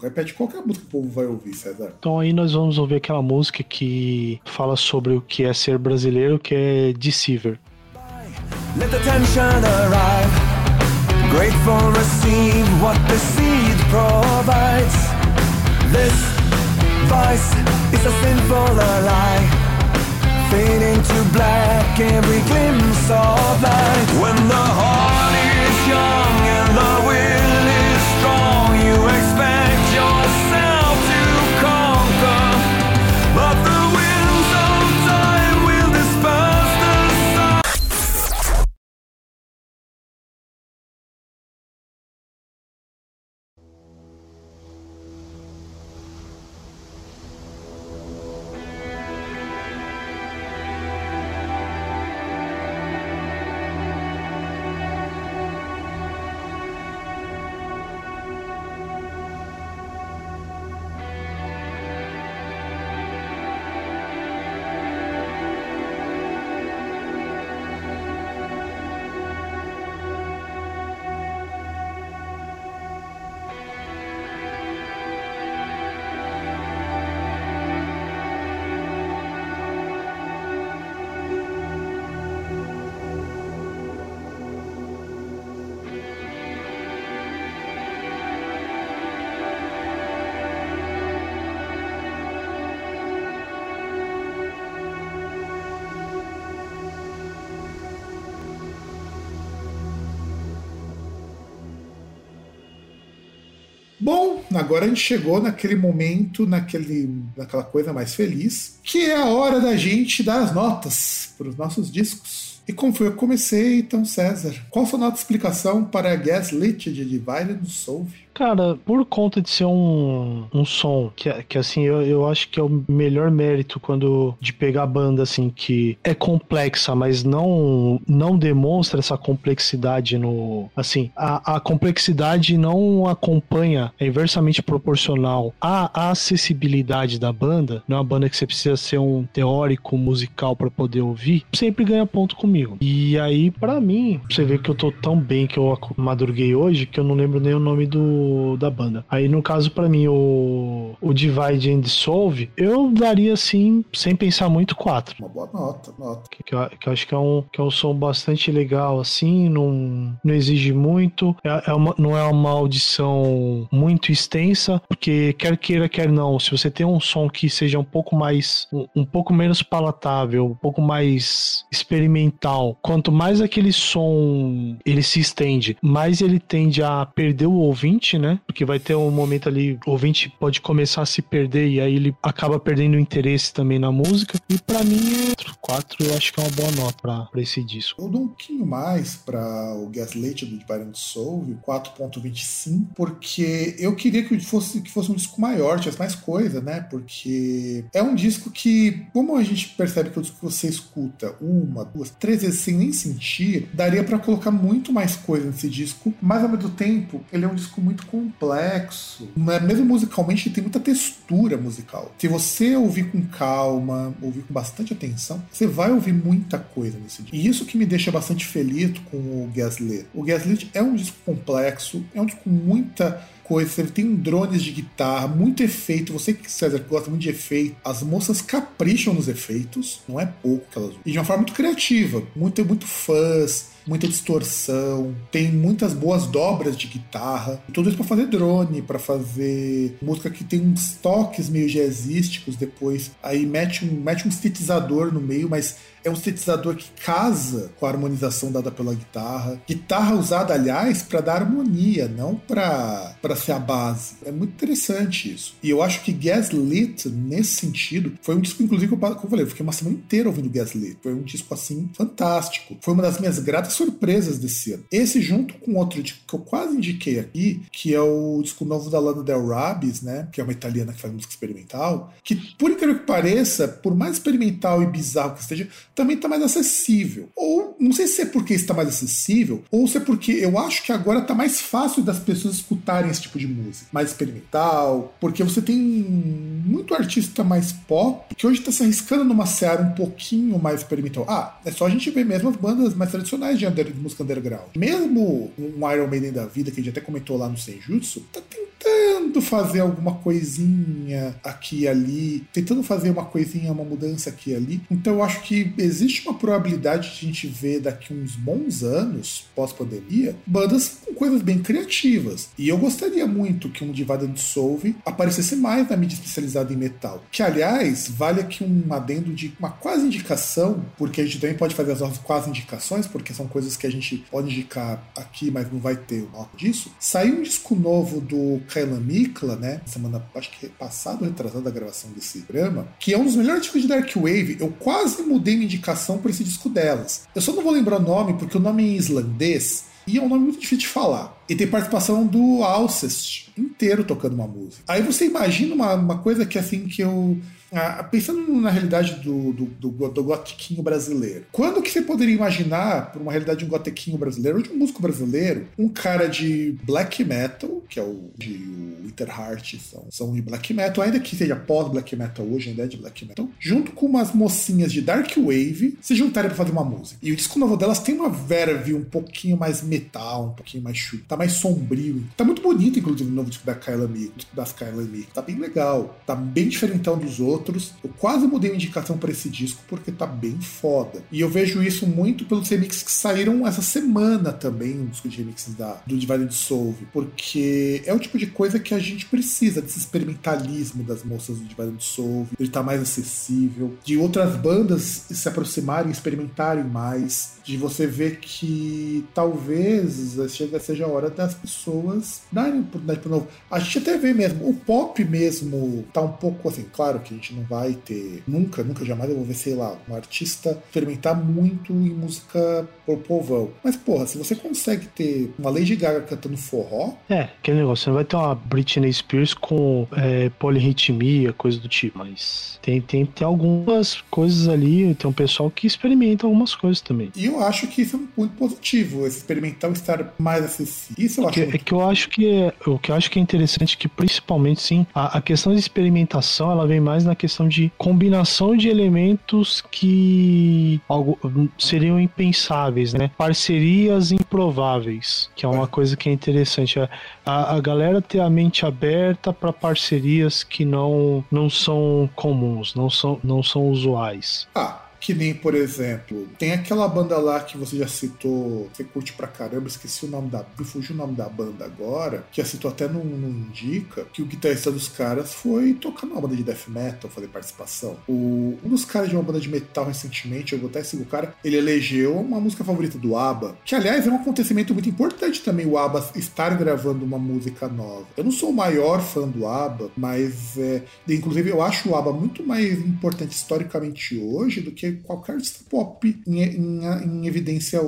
Repete qual que é a música que o povo vai ouvir, César? Então aí nós vamos ouvir aquela música que fala sobre o que é ser brasileiro, que é Deceiver. Let the tension arrive. Grateful receive what the seed provides. This vice is a sinful lie. Fading to black every glimpse of light. When the heart is young and the agora a gente chegou naquele momento, naquele, naquela coisa mais feliz, que é a hora da gente dar as notas para os nossos discos. E como foi eu comecei, então, César, qual sua nota de explicação para Gaslit de Divided Soul? Cara, por conta de ser um, um som que, que assim, eu, eu acho que é o melhor mérito quando de pegar banda assim que é complexa, mas não não demonstra essa complexidade no assim, a, a complexidade não acompanha, é inversamente proporcional à acessibilidade da banda. Não é uma banda que você precisa ser um teórico musical para poder ouvir, sempre ganha ponto comigo. E aí, para mim, você vê que eu tô tão bem que eu madruguei hoje que eu não lembro nem o nome do da banda. Aí, no caso, para mim, o, o Divide and Dissolve, eu daria assim, sem pensar muito, 4. Uma boa nota, nota. Que, que, eu, que eu acho que é, um, que é um som bastante legal, assim, não, não exige muito, é, é uma, não é uma audição muito extensa, porque quer queira, quer não, se você tem um som que seja um pouco mais, um, um pouco menos palatável, um pouco mais experimental, quanto mais aquele som ele se estende, mais ele tende a perder o ouvinte, né? Porque vai ter um momento ali, o ouvinte pode começar a se perder e aí ele acaba perdendo interesse também na música. E para mim, 4 eu acho que é uma boa nota pra, pra esse disco. Eu dou um pouquinho mais para o Gaslight do Divine Soul, 4.25, porque eu queria que fosse, que fosse um disco maior, tivesse mais coisa, né? Porque é um disco que, como a gente percebe que o disco que você escuta uma, duas, três vezes sem nem sentir, daria para colocar muito mais coisa nesse disco, mas ao mesmo tempo, ele é um disco muito muito complexo. Mesmo musicalmente, tem muita textura musical. Se você ouvir com calma, ouvir com bastante atenção, você vai ouvir muita coisa nesse disco. E isso que me deixa bastante feliz com o Gaslit. O Gaslit é um disco complexo, é um disco com muita coisa, tem drones de guitarra, muito efeito. Você que, César, gosta muito de efeito, as moças capricham nos efeitos, não é pouco que elas usam. E de uma forma muito criativa, muito, muito fãs muita distorção, tem muitas boas dobras de guitarra, tudo isso para fazer drone, para fazer música que tem uns toques meio jazzísticos depois, aí mete um, mete um sintetizador no meio, mas é um sintetizador que casa com a harmonização dada pela guitarra. Guitarra usada, aliás, para dar harmonia, não para ser a base. É muito interessante isso. E eu acho que Gaslit, nesse sentido, foi um disco, inclusive, como eu falei, eu fiquei uma semana inteira ouvindo Gaslit. Foi um disco, assim, fantástico. Foi uma das minhas gratas surpresas desse ano. Esse, junto com outro disco que eu quase indiquei aqui, que é o disco novo da Lana Del Rabis, né? Que é uma italiana que faz música experimental, que, por incrível que pareça, por mais experimental e bizarro que esteja, também está mais acessível. Ou não sei se é porque está mais acessível, ou se é porque eu acho que agora está mais fácil das pessoas escutarem esse tipo de música, mais experimental, porque você tem muito artista mais pop que hoje está se arriscando numa seara um pouquinho mais experimental. Ah, é só a gente ver mesmo as bandas mais tradicionais de, under, de música underground. Mesmo um Iron Maiden da vida, que a gente até comentou lá no Senjutsu, tá tentando fazer alguma coisinha aqui e ali, tentando fazer uma coisinha, uma mudança aqui e ali. Então eu acho que existe uma probabilidade de a gente ver daqui uns bons anos, pós-pandemia, bandas com coisas bem criativas. E eu gostaria muito que um Divada Dissolve aparecesse mais na mídia especializada em metal. Que, aliás, vale aqui um adendo de uma quase indicação, porque a gente também pode fazer as nossas quase indicações, porque são coisas que a gente pode indicar aqui, mas não vai ter nota disso. Saiu um disco novo do Kailan Mikla, né? Semana, acho que passado, retrasada a gravação desse programa, que é um dos melhores discos de Dark Wave. Eu quase mudei minha indicação por esse disco delas. Eu só não vou lembrar o nome, porque o nome é em islandês e é um nome muito difícil de falar. E tem participação do Alcest inteiro tocando uma música. Aí você imagina uma, uma coisa que assim que eu ah, pensando na realidade do, do, do, do, brasileiro, quando que você poderia imaginar, por uma realidade de um gotiquinho brasileiro, ou de um músico brasileiro, um cara de black metal, que é o de o Interheart, são, são de black metal, ainda que seja pós-black metal hoje, ainda é de black metal, junto com umas mocinhas de dark wave, se juntarem pra fazer uma música. E o disco novo delas tem uma verve um pouquinho mais metal, um pouquinho mais chuto, tá mais sombrio. Tá muito bonito, inclusive, o novo disco da Kyla Meek, das Kyla Meek. Tá bem legal, tá bem diferentão dos outros outros. Eu quase mudei a indicação para esse disco porque tá bem foda. E eu vejo isso muito pelos remixes que saíram essa semana também, um disco de remixes da, do Divine Dissolve, porque é o tipo de coisa que a gente precisa desse experimentalismo das moças do Divine Dissolve, de estar tá mais acessível, de outras bandas se aproximarem, experimentarem mais, de você ver que talvez seja a hora das pessoas darem oportunidade pro novo. A gente até vê mesmo, o pop mesmo tá um pouco assim, claro que a gente não vai ter, nunca, nunca jamais eu vou ver, sei lá, um artista experimentar muito em música por povão. Mas, porra, se você consegue ter uma Lady Gaga cantando forró, É, aquele negócio, você não vai ter uma Britney Spears com é, polirritmia, coisa do tipo, mas tem, tem, tem algumas coisas ali, tem um pessoal que experimenta algumas coisas também. e eu acho que isso é um ponto positivo, esse experimental estar mais acessível. Isso eu acho Que- é muito que eu acho que é- o que eu acho que é interessante é que principalmente sim a, a questão de experimentação ela vem mais na questão de combinação de elementos que algo, seriam impensáveis, né? Parcerias improváveis, que é uma coisa que é interessante. A, a, a galera ter a mente aberta para parcerias que não não são comuns, não são não são usuais. Ah, que nem, por exemplo, tem aquela banda lá que você já citou, você curte pra caramba, esqueci o nome da. Fugiu o nome da banda agora, que já citou até no, no Indica, que o guitarrista dos caras foi tocar numa banda de death metal, fazer participação. O, um dos caras de uma banda de metal recentemente, eu vou até seguir o cara, ele elegeu uma música favorita do ABBA, que aliás é um acontecimento muito importante também o ABBA estar gravando uma música nova. Eu não sou o maior fã do ABBA, mas é, inclusive eu acho o ABBA muito mais importante historicamente hoje do que qualquer artista pop em, em- em evidência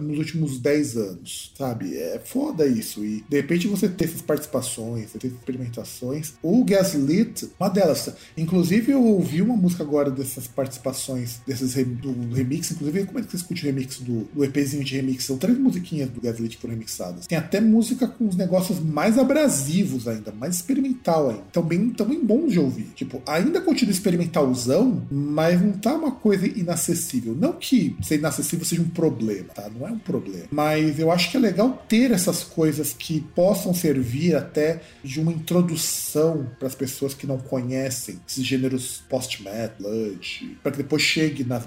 nos últimos 10 anos, sabe? É foda isso. E de repente você ter essas participações, você ter essas experimentações. O Gaslit, uma delas. Inclusive eu ouvi uma música agora dessas participações, desses re- do remix. Inclusive, como é que você escute o remix do, do EPzinho de remix? São três musiquinhas do Gaslit que foram remixadas. Tem até música com os negócios mais abrasivos ainda, mais experimental ainda. Tão bem bons de ouvir. Tipo, ainda continua experimentalzão, mas não tá uma coisa inacessível. Não que ser inacessível seja um problema, tá? Não é um problema. Mas eu acho que é legal ter essas coisas que possam servir até de uma introdução para as pessoas que não conhecem esses gêneros post-metal, blood, para que depois chegue nas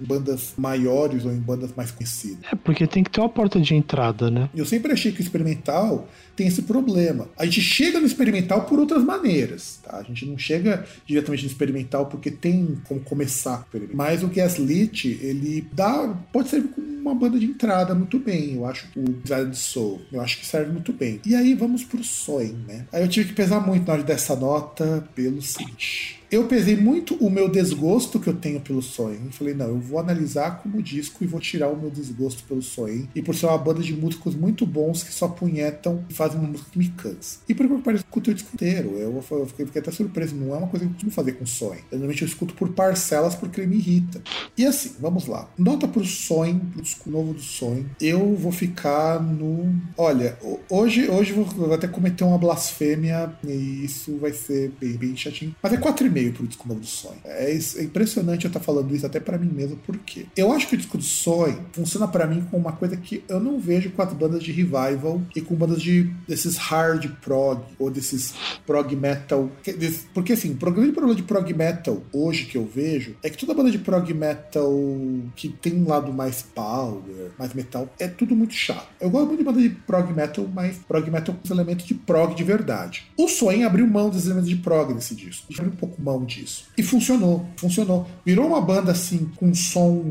bandas maiores ou em bandas mais conhecidas. É porque tem que ter uma porta de entrada, né? Eu sempre achei que o experimental tem esse problema. A gente chega no experimental por outras maneiras, tá? A gente não chega diretamente no experimental porque tem como começar. Mas o Gaslit, ele dá, pode servir como uma banda de entrada muito bem. Eu acho o de Soul, eu acho que serve muito bem. E aí vamos pro Soen, né? Aí eu tive que pesar muito na hora dessa nota pelo seguinte. Eu pesei muito o meu desgosto que eu tenho pelo Soen. Falei, não, eu vou analisar como disco e vou tirar o meu desgosto pelo Soen. E por ser uma banda de músicos muito bons que só punhetam e fazem uma música que me cansa. E por que eu parece que o disco inteiro? Eu, eu fiquei, até surpreso. Não é uma coisa que eu costumo fazer com o Soen. Eu, normalmente eu escuto por parcelas porque ele me irrita. E assim, vamos lá. Nota pro Soen, pro disco novo do Soen. Eu vou ficar no. Olha, ho- hoje, hoje eu eu vou até cometer uma blasfêmia e isso vai ser bem, bem chatinho. Mas é 4,5 pro disco novo do Sonho. É, is- é impressionante eu estar falando isso até pra mim mesmo, por quê? Eu acho que o disco do Sonho funciona pra mim como uma coisa que eu não vejo com as bandas de revival e com bandas de desses hard prog ou desses prog metal. Porque assim, o grande problema de prog metal hoje que eu vejo é que toda banda de prog metal que tem um lado mais power, mais metal, é tudo muito chato. Eu gosto muito de banda de prog metal, mas prog metal com os elementos de prog de verdade. O Sonho abriu mão dos elementos de prog nesse disco. Abriu um pouco mão disso. E funcionou, funcionou. Virou uma banda assim, com um som.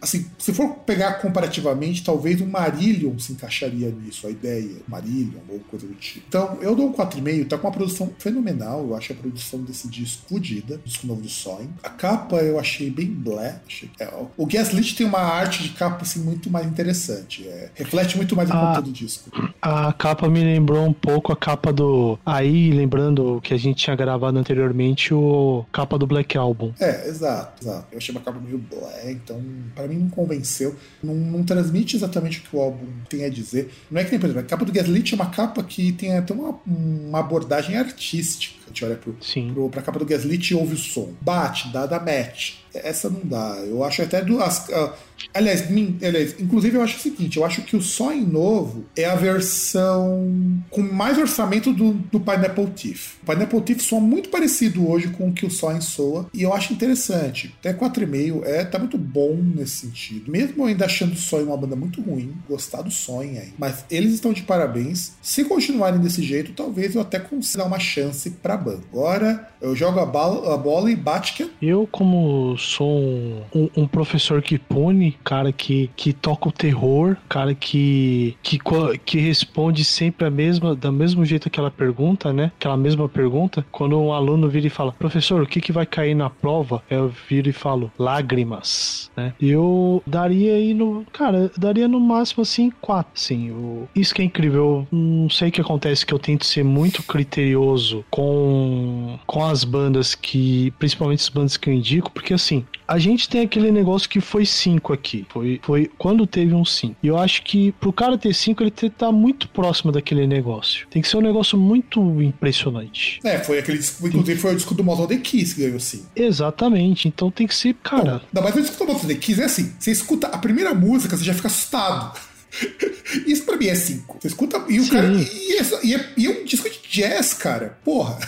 Assim, se for pegar comparativamente, talvez um Marillion se encaixaria nisso, a ideia. Marillion ou coisa do tipo. Então, eu dou um 4,5, tá com uma produção fenomenal. Eu acho a produção desse disco fodida, disco novo do Sonho. A capa eu achei bem black. Achei, é, o Gaslit tem uma arte de capa assim, muito mais interessante. é, reflete muito mais o Ah. conteúdo do disco. A capa me lembrou um pouco a capa do. Aí, lembrando que a gente tinha gravado anteriormente, o capa do Black Album. É, exato, exato. Eu achei uma capa meio blé, então pra mim não convenceu. Não, não transmite exatamente o que o álbum tem a dizer. Não é que nem, por exemplo, a capa do Gaslit é uma capa que tem até uma, uma abordagem artística. A gente olha pro, Sim. pro, pra capa do Gaslit e ouve o som. Bate, dá, dá match. Essa não dá. Eu acho até do. As, ah, aliás, min- aliás, inclusive eu acho o seguinte: eu acho que o Sonho Novo é a versão com mais orçamento do, do Pineapple Thief. O Pineapple Thief soa muito parecido hoje com o que o Sonho soa, e eu acho interessante. Até 4,5 é, tá muito bom nesse sentido. Mesmo ainda achando o Sonho uma banda muito ruim, gostar do Sonho aí. Mas eles estão de parabéns. Se continuarem desse jeito, talvez eu até consiga dar uma chance pra banda. Agora eu jogo a, bala- a bola e bate que é Eu, como sou um, um, um professor que pune, cara que, que toca o terror, cara que, que, que responde sempre a mesma, da mesmo jeito aquela pergunta, né? Aquela mesma pergunta. Quando um aluno vira e fala, professor, o que, que vai cair na prova? Eu viro e falo, lágrimas, né? Eu daria aí no. Cara, daria no máximo assim, quatro. Assim, eu, isso que é incrível. Eu não sei o que acontece, que eu tento ser muito criterioso com, com as bandas que. Principalmente as bandas que eu indico, porque assim, a gente tem aquele negócio que foi cinco aqui. Foi, foi quando teve um cinco. E eu acho que pro cara ter cinco, ele tem que estar tá muito próximo daquele negócio. Tem que ser um negócio muito impressionante. É, foi aquele disco, inclusive foi o disco do Motor The Kiss que ganhou sim. Exatamente. Então tem que ser, cara. Bom, ainda mais o disco do Motor The Kiss é assim: você escuta a primeira música, você já fica assustado. <laughs> Isso pra mim é cinco. Você escuta. E o Sim. cara. E, é, e, é, e é um disco de jazz, cara. Porra.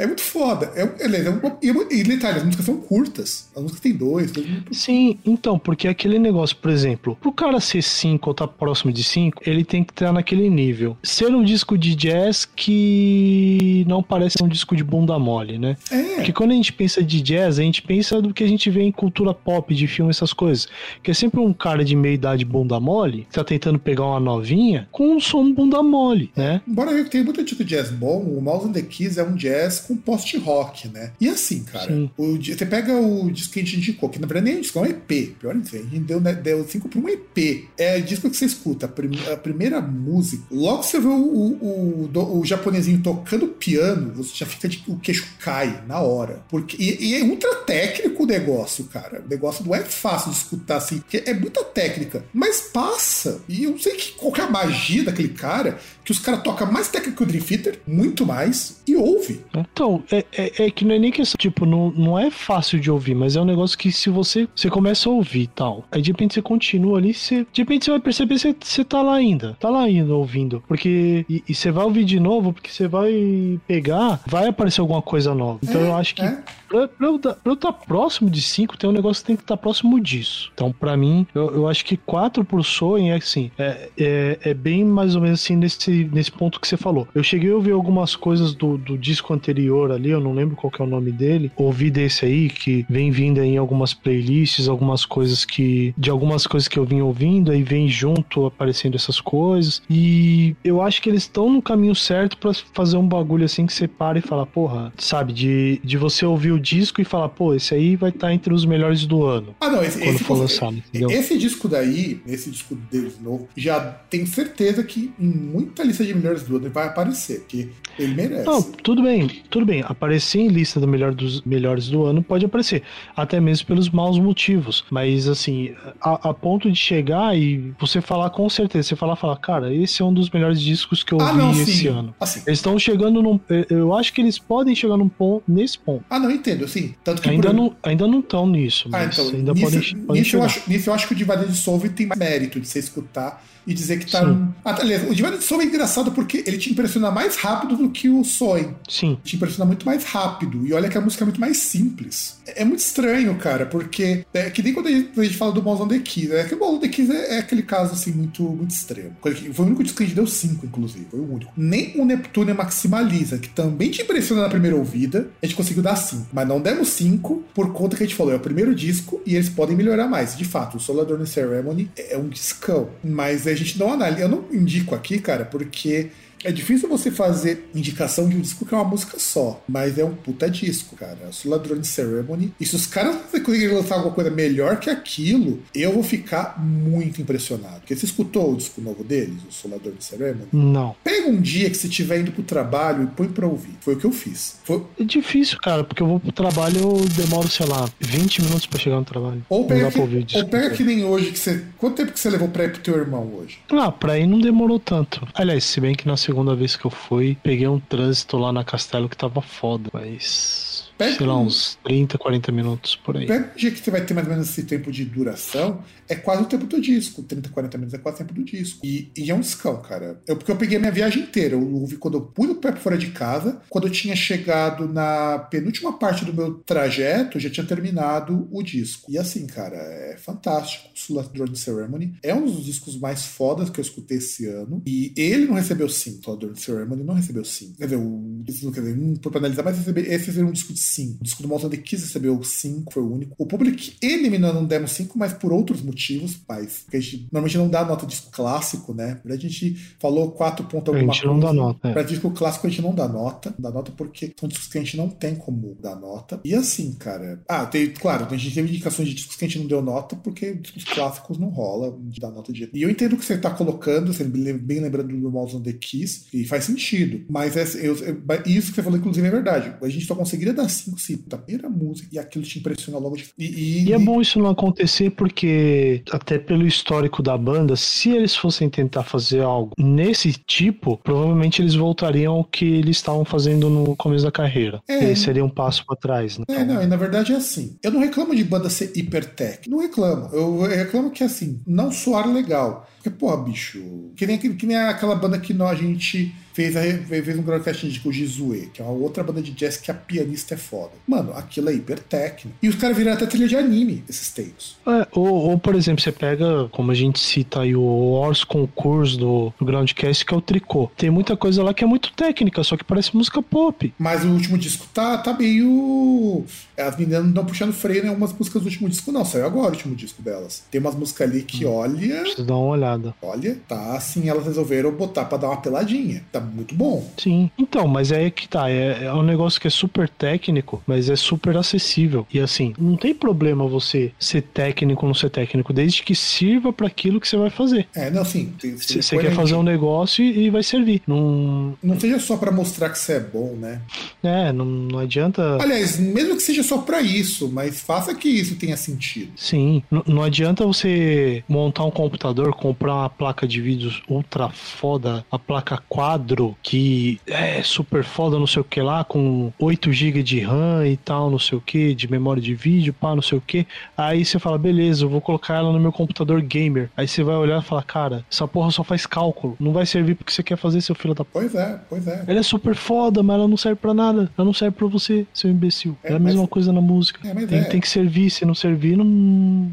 É muito foda. É, é, é, e, e detalhe, as músicas são curtas. As músicas têm dois, dois Sim, então, porque aquele negócio, por exemplo, pro cara ser 5 ou tá próximo de 5, ele tem que estar naquele nível. Ser um disco de jazz que não parece um disco de bunda mole, né? É. Porque quando a gente pensa de jazz, a gente pensa do que a gente vê em cultura pop, de filme, essas coisas. Que é sempre um cara de meia idade bunda mole, que tá tentando pegar uma novinha com um som bunda mole, né? Embora eu tenha muito tipo de jazz bom, o Mouse and the Keys é um jazz com post-rock, né? E assim, cara, o, você pega o disco que a gente indicou, que na verdade nem é um disco, é um EP. Pior ainda, a gente deu, né, deu cinco para um EP. É o disco que você escuta, a, prim a primeira música. Logo você vê o, o, o, o, japonesinho tocando piano, você já fica de, o queixo cai na hora. Porque, e, e, é ultra técnico o negócio, cara. O negócio não é fácil de escutar assim, porque é muita técnica, mas passa. E eu sei que qualquer é magia daquele cara, que os caras tocam mais técnico que o Dream Theater, muito mais, e ouve. Então, é, é, é, que não é nem questão, tipo, não, não é fácil de ouvir, mas é um negócio que se você, você começa a ouvir tal, aí de repente você continua ali, você, de repente você vai perceber que você, você tá lá ainda, tá lá ainda ouvindo, porque, e, e você vai ouvir de novo, porque você vai pegar, vai aparecer alguma coisa nova. Então é, eu acho que é. Pra, pra, eu, pra eu estar tá próximo de 5, tem um negócio que tem que estar tá próximo disso. Então, pra mim, eu, eu acho que 4 pro Soen é assim, é, é, é bem mais ou menos assim nesse, nesse ponto que você falou. Eu cheguei a ouvir algumas coisas do, do disco anterior ali, eu não lembro qual é o nome dele. Ouvi desse aí que vem vindo aí em algumas playlists, algumas coisas que de algumas coisas que eu vim ouvindo, aí vem junto aparecendo essas coisas. E eu acho que eles estão no caminho certo para fazer um bagulho assim que você para e fala, porra, sabe, de, de você ouvir o disco e falar, pô, esse aí vai estar tá entre os melhores do ano. Ah, não, esse, quando esse, for lançado, entendeu? esse disco daí, esse disco deles novo, já tenho certeza que em muita lista de melhores do ano vai aparecer, porque ele merece. Não, tudo bem, tudo bem. Aparecer em lista do melhor dos melhores do ano pode aparecer. Até mesmo pelos maus motivos. Mas assim, a, a ponto de chegar e você falar com certeza, você falar, falar, cara, esse é um dos melhores discos que eu ah, não, esse ano. Assim. Eles estão chegando num. Eu acho que eles podem chegar num ponto, nesse ponto. Ah, não, entendo, sim. Tanto que ainda, por... não, ainda não estão nisso. Ah, então, ainda nisso, podem, podem nisso, eu acho, nisso eu acho que o Divided Soul tem mais mérito de você escutar e dizer que tá. Um... Ah, aliás, o Divine Soul é engraçado porque ele te impressiona mais rápido do que o Soy. Sim. Te impressiona muito mais rápido. E olha que a música é muito mais simples. É, é muito estranho, cara, porque é que nem quando a gente, a gente fala do Mouse on the Keys, né? Que o Mouse on the Keys é, é, aquele caso assim muito, muito extremo. Foi o único disco que a gente deu 5, inclusive. Foi o único. Nem o Neptune Maximaliza, que também te impressiona na primeira ouvida, a gente conseguiu dar 5. Mas não demos 5 por conta que a gente falou, é o primeiro disco e eles podem melhorar mais. De fato, o Solador Ceremony é um discão. Mas a gente não analisa. Eu não indico aqui, cara, porque é difícil você fazer indicação de um disco que é uma música só, mas é um puta disco, cara. O Ladrone Ceremony. E se os caras conseguirem lançar alguma coisa melhor que aquilo, eu vou ficar muito impressionado. Porque você escutou o disco novo deles, o Solador Ceremony? Não. Pega um dia que você estiver indo pro trabalho e põe pra ouvir. Foi o que eu fiz. Foi... É difícil, cara, porque eu vou pro trabalho eu demoro, sei lá, 20 minutos pra chegar no trabalho. Ou pega, que, ou pega que nem hoje, que você. Quanto tempo que você levou pra ir pro teu irmão hoje? Ah, pra ir não demorou tanto. Aliás, se bem que na segunda vez que eu fui, peguei um trânsito lá na Castelo que tava foda, mas Pega sei lá, uns 30, 40 minutos por aí. Pega um dia que você vai ter mais ou menos esse tempo de duração, é quase o tempo do disco. 30, 40 minutos é quase o tempo do disco. E, e é um discão, cara. Eu, porque eu peguei a minha viagem inteira. Eu ouvi quando eu pus o pé fora de casa, quando eu tinha chegado na penúltima parte do meu trajeto, já tinha terminado o disco. E assim, cara, é fantástico. Solar Drone Ceremony é um dos discos mais fodas que eu escutei esse ano. E ele não recebeu sim. Solar Drone Ceremony não recebeu sim. Quer dizer, o, quer dizer, não, por analisar, mas esse é um disco de sim. O disco do Malton The Kiss recebeu 5, foi o único. O Public eliminou no demo 5, mas por outros motivos, mas porque a gente normalmente não dá nota de disco clássico, né? A gente falou 4 pontos alguma A gente não dá nota. É. Pra disco clássico a gente não dá nota. Não dá nota porque são discos que a gente não tem como dar nota. E assim, cara. Ah, tem, claro, a gente teve indicações de discos que a gente não deu nota porque discos clássicos não rola de dar nota de. E eu entendo o que você tá colocando, você bem lembrando do Mouse on the Kiss, e faz sentido. Mas é, eu, eu, isso que você falou, inclusive, é verdade. A gente só conseguiria dar 5 se a primeira música e aquilo te impressiona logo de. E, e, e é bom isso não acontecer porque, até pelo histórico da banda, se eles fossem tentar fazer algo nesse tipo, provavelmente eles voltariam ao que eles estavam fazendo no começo da carreira. É. E seria um passo para trás, né? É, não, e na verdade é assim. Eu não reclamo de banda ser hipertech. Não reclamo. Eu reclamo que, assim, não soar legal. Porque, pô, bicho, que nem, que nem aquela banda que nós, a gente fez, a, fez um broadcast de o Jizue, que é uma outra banda de jazz que a pianista é foda. Mano, aquilo é hiper técnico. E os caras viram até trilha de anime, esses tapes. É, ou, ou, por exemplo, você pega, como a gente cita aí, o Wars Concurso do, do Groundcast, que é o Tricô. Tem muita coisa lá que é muito técnica, só que parece música pop. Mas o último disco tá, tá meio. As meninas não estão puxando freio em algumas músicas do último disco, não. Saiu agora o último disco delas. Tem umas músicas ali que, hum. olha. Precisa dar uma olhada. Olha, tá assim, elas resolveram botar pra dar uma peladinha. Tá muito bom. Sim. Então, mas é que tá. É, é um negócio que é super técnico, mas é super acessível. E assim, não tem problema você ser técnico ou não ser técnico, desde que sirva para aquilo que você vai fazer. É, não, sim. Você quer fazer um negócio e, e vai servir. Não, não seja só para mostrar que você é bom, né? É, não, não adianta. Aliás, mesmo que seja só para isso, mas faça que isso tenha sentido. Sim. N não adianta você montar um computador, comprar uma placa de vídeos ultra foda, a placa quadro, que é super foda, não sei o que lá, com 8 GB de RAM e tal, não sei o que, de memória de vídeo, pá, não sei o que. Aí você fala, beleza, eu vou colocar ela no meu computador gamer. Aí você vai olhar e falar, cara, essa porra só faz cálculo, não vai servir porque você quer fazer, seu filho da Pois é, pois é. Ela é super foda, mas ela não serve pra nada. Ela não serve pra você, seu imbecil. É, é a mesma mas... coisa na música. É, tem, é. tem, que servir, se não servir, não,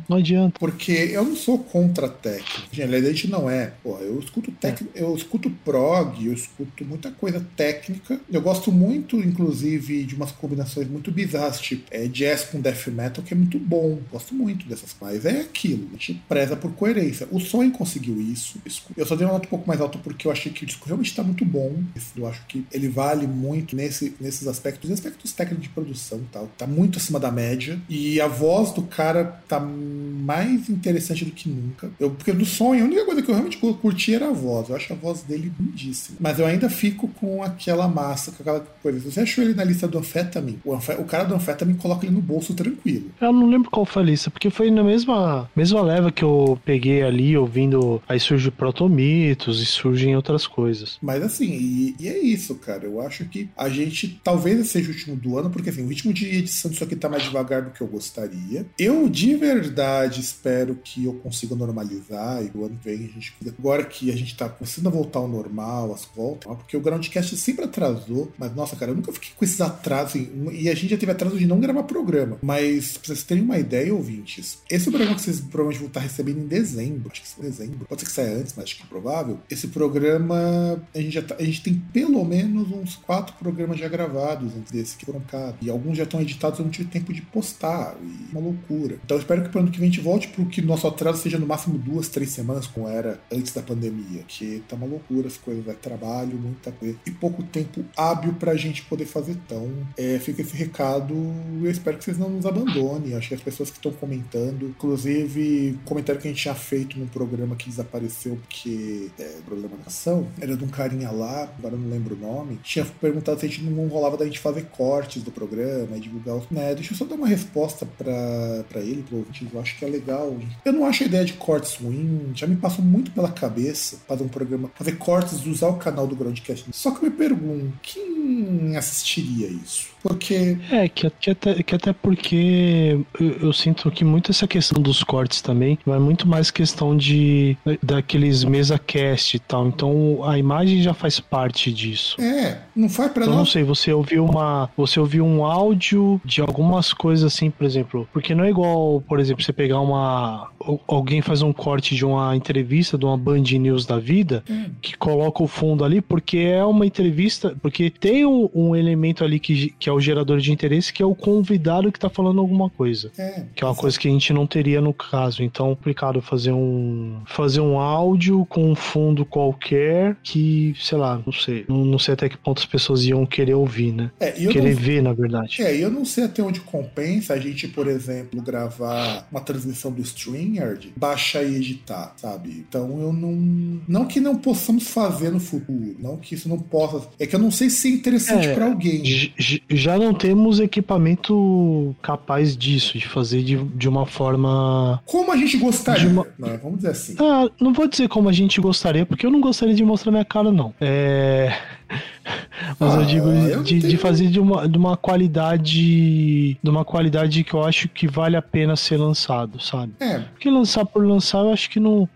não adianta. Porque eu não sou contra técnica. A gente não é. Pô, eu escuto é. eu escuto prog, eu escuto muita coisa técnica. Eu gosto muito, inclusive, de umas combinações muito bizarras, tipo é, jazz com death metal, que é muito bom. Gosto muito dessas coisas. É aquilo, a gente preza por coerência. O Sonho conseguiu isso. Eu só dei uma nota um pouco mais alta porque eu achei que o disco realmente está muito bom. Eu acho que ele vale muito nesse, nesses aspectos, aspectos técnicos de produção e tal. Tá muito acima da média. E a voz do cara tá mais interessante do que nunca. Eu, porque do Sonho, a única coisa que eu realmente curti era a voz. Eu acho a voz dele lindíssima. Mas eu ainda fico com aquela massa, com aquela coisa. Você achou ele na lista do Amphetamine, o, o cara do Amphetamine coloca ele no bolso tranquilo. Eu não lembro qual foi a lista, porque foi na mesma, mesma leva que eu peguei ali, ouvindo. Aí surge Protomitos e surgem outras coisas. Mas assim, e, e, é isso, cara. Eu acho que a gente talvez seja o último do ano, porque assim, o ritmo de edição disso aqui tá mais devagar do que eu gostaria. Eu de verdade espero que eu consiga normalizar e o ano que vem a gente. Agora que a gente tá começando a voltar ao normal, as voltas, porque o Groundcast sempre atrasou, mas nossa, cara, eu nunca fiquei com esses atrasos. E a gente já teve atraso de não gravar programa. Mas pra vocês terem uma ideia, ouvintes, esse programa que vocês provavelmente vão estar recebendo em dezembro, acho que é dezembro, pode ser que saia antes, mas acho que é provável. Esse programa, a gente, já tá, a gente tem pelo menos uns quatro programas já gravados entre esses que foram caros. E alguns já estão editados, eu não tive tempo de postar. E uma loucura. Então eu espero que pro ano que vem a gente volte pro que nosso atraso seja no máximo duas, três semanas, como era antes da pandemia. Que tá uma loucura as coisas, é trabalho, muita coisa. E pouco tempo hábil pra gente poder fazer. Então, é, fica esse recado. Eu espero que vocês não nos abandonem. Acho que as pessoas que estão comentando, inclusive, comentário que a gente tinha feito num programa que desapareceu porque é problema na ação, era de um carinha lá, agora não lembro o nome, tinha perguntado se a gente não rolava da gente fazer cortes do programa e divulgar os. Né, deixa eu só dar uma resposta para ele, pro ouvinte. Eu acho que é legal. Eu não acho a ideia de cortes ruim, já me passou muito pela cabeça fazer um programa, fazer cortes, usar o canal do Groundcast. Só que eu me pergunto, quem assistiria isso? Porque. É, que, que, até, que até porque eu, eu, sinto que muito essa questão dos cortes também vai muito mais questão de daqueles mesa cast e tal. Então a imagem já faz parte disso. É, não faz pra então, nós. não sei, você ouviu uma. Você ouviu um áudio de algumas coisas assim, por exemplo. Porque não é igual, por exemplo, você pegar uma. Alguém faz um corte de uma entrevista de uma Band News da vida, hum. que coloca o fundo ali, porque é uma entrevista. Porque tem um, um elemento ali que, que é o o gerador de interesse, que é o convidado que tá falando alguma coisa. É, Que é uma coisa que a gente não teria no caso. Então, complicado fazer um fazer um áudio com um fundo qualquer que, sei lá, não sei. Não, não sei até que ponto as pessoas iam querer ouvir, né? É, eu Querer não, ver, na verdade. é, e eu não sei até onde compensa a gente, por exemplo, gravar uma transmissão do StreamYard, baixar e editar, sabe? Então eu não. Não que não possamos fazer no futuro, não que isso não possa. É que eu não sei se é interessante É, pra alguém. Já não temos equipamento capaz disso, de fazer de, de uma forma. Como a gente gostaria, De uma- né? Vamos dizer assim. Ah, não vou dizer como a gente gostaria, porque eu não gostaria de mostrar minha cara, não. É. Mas Ah, eu digo eu de, de fazer de uma, de uma qualidade. De uma qualidade que eu acho que vale a pena ser lançado, sabe? É, Porque lançar por lançar, eu acho que não.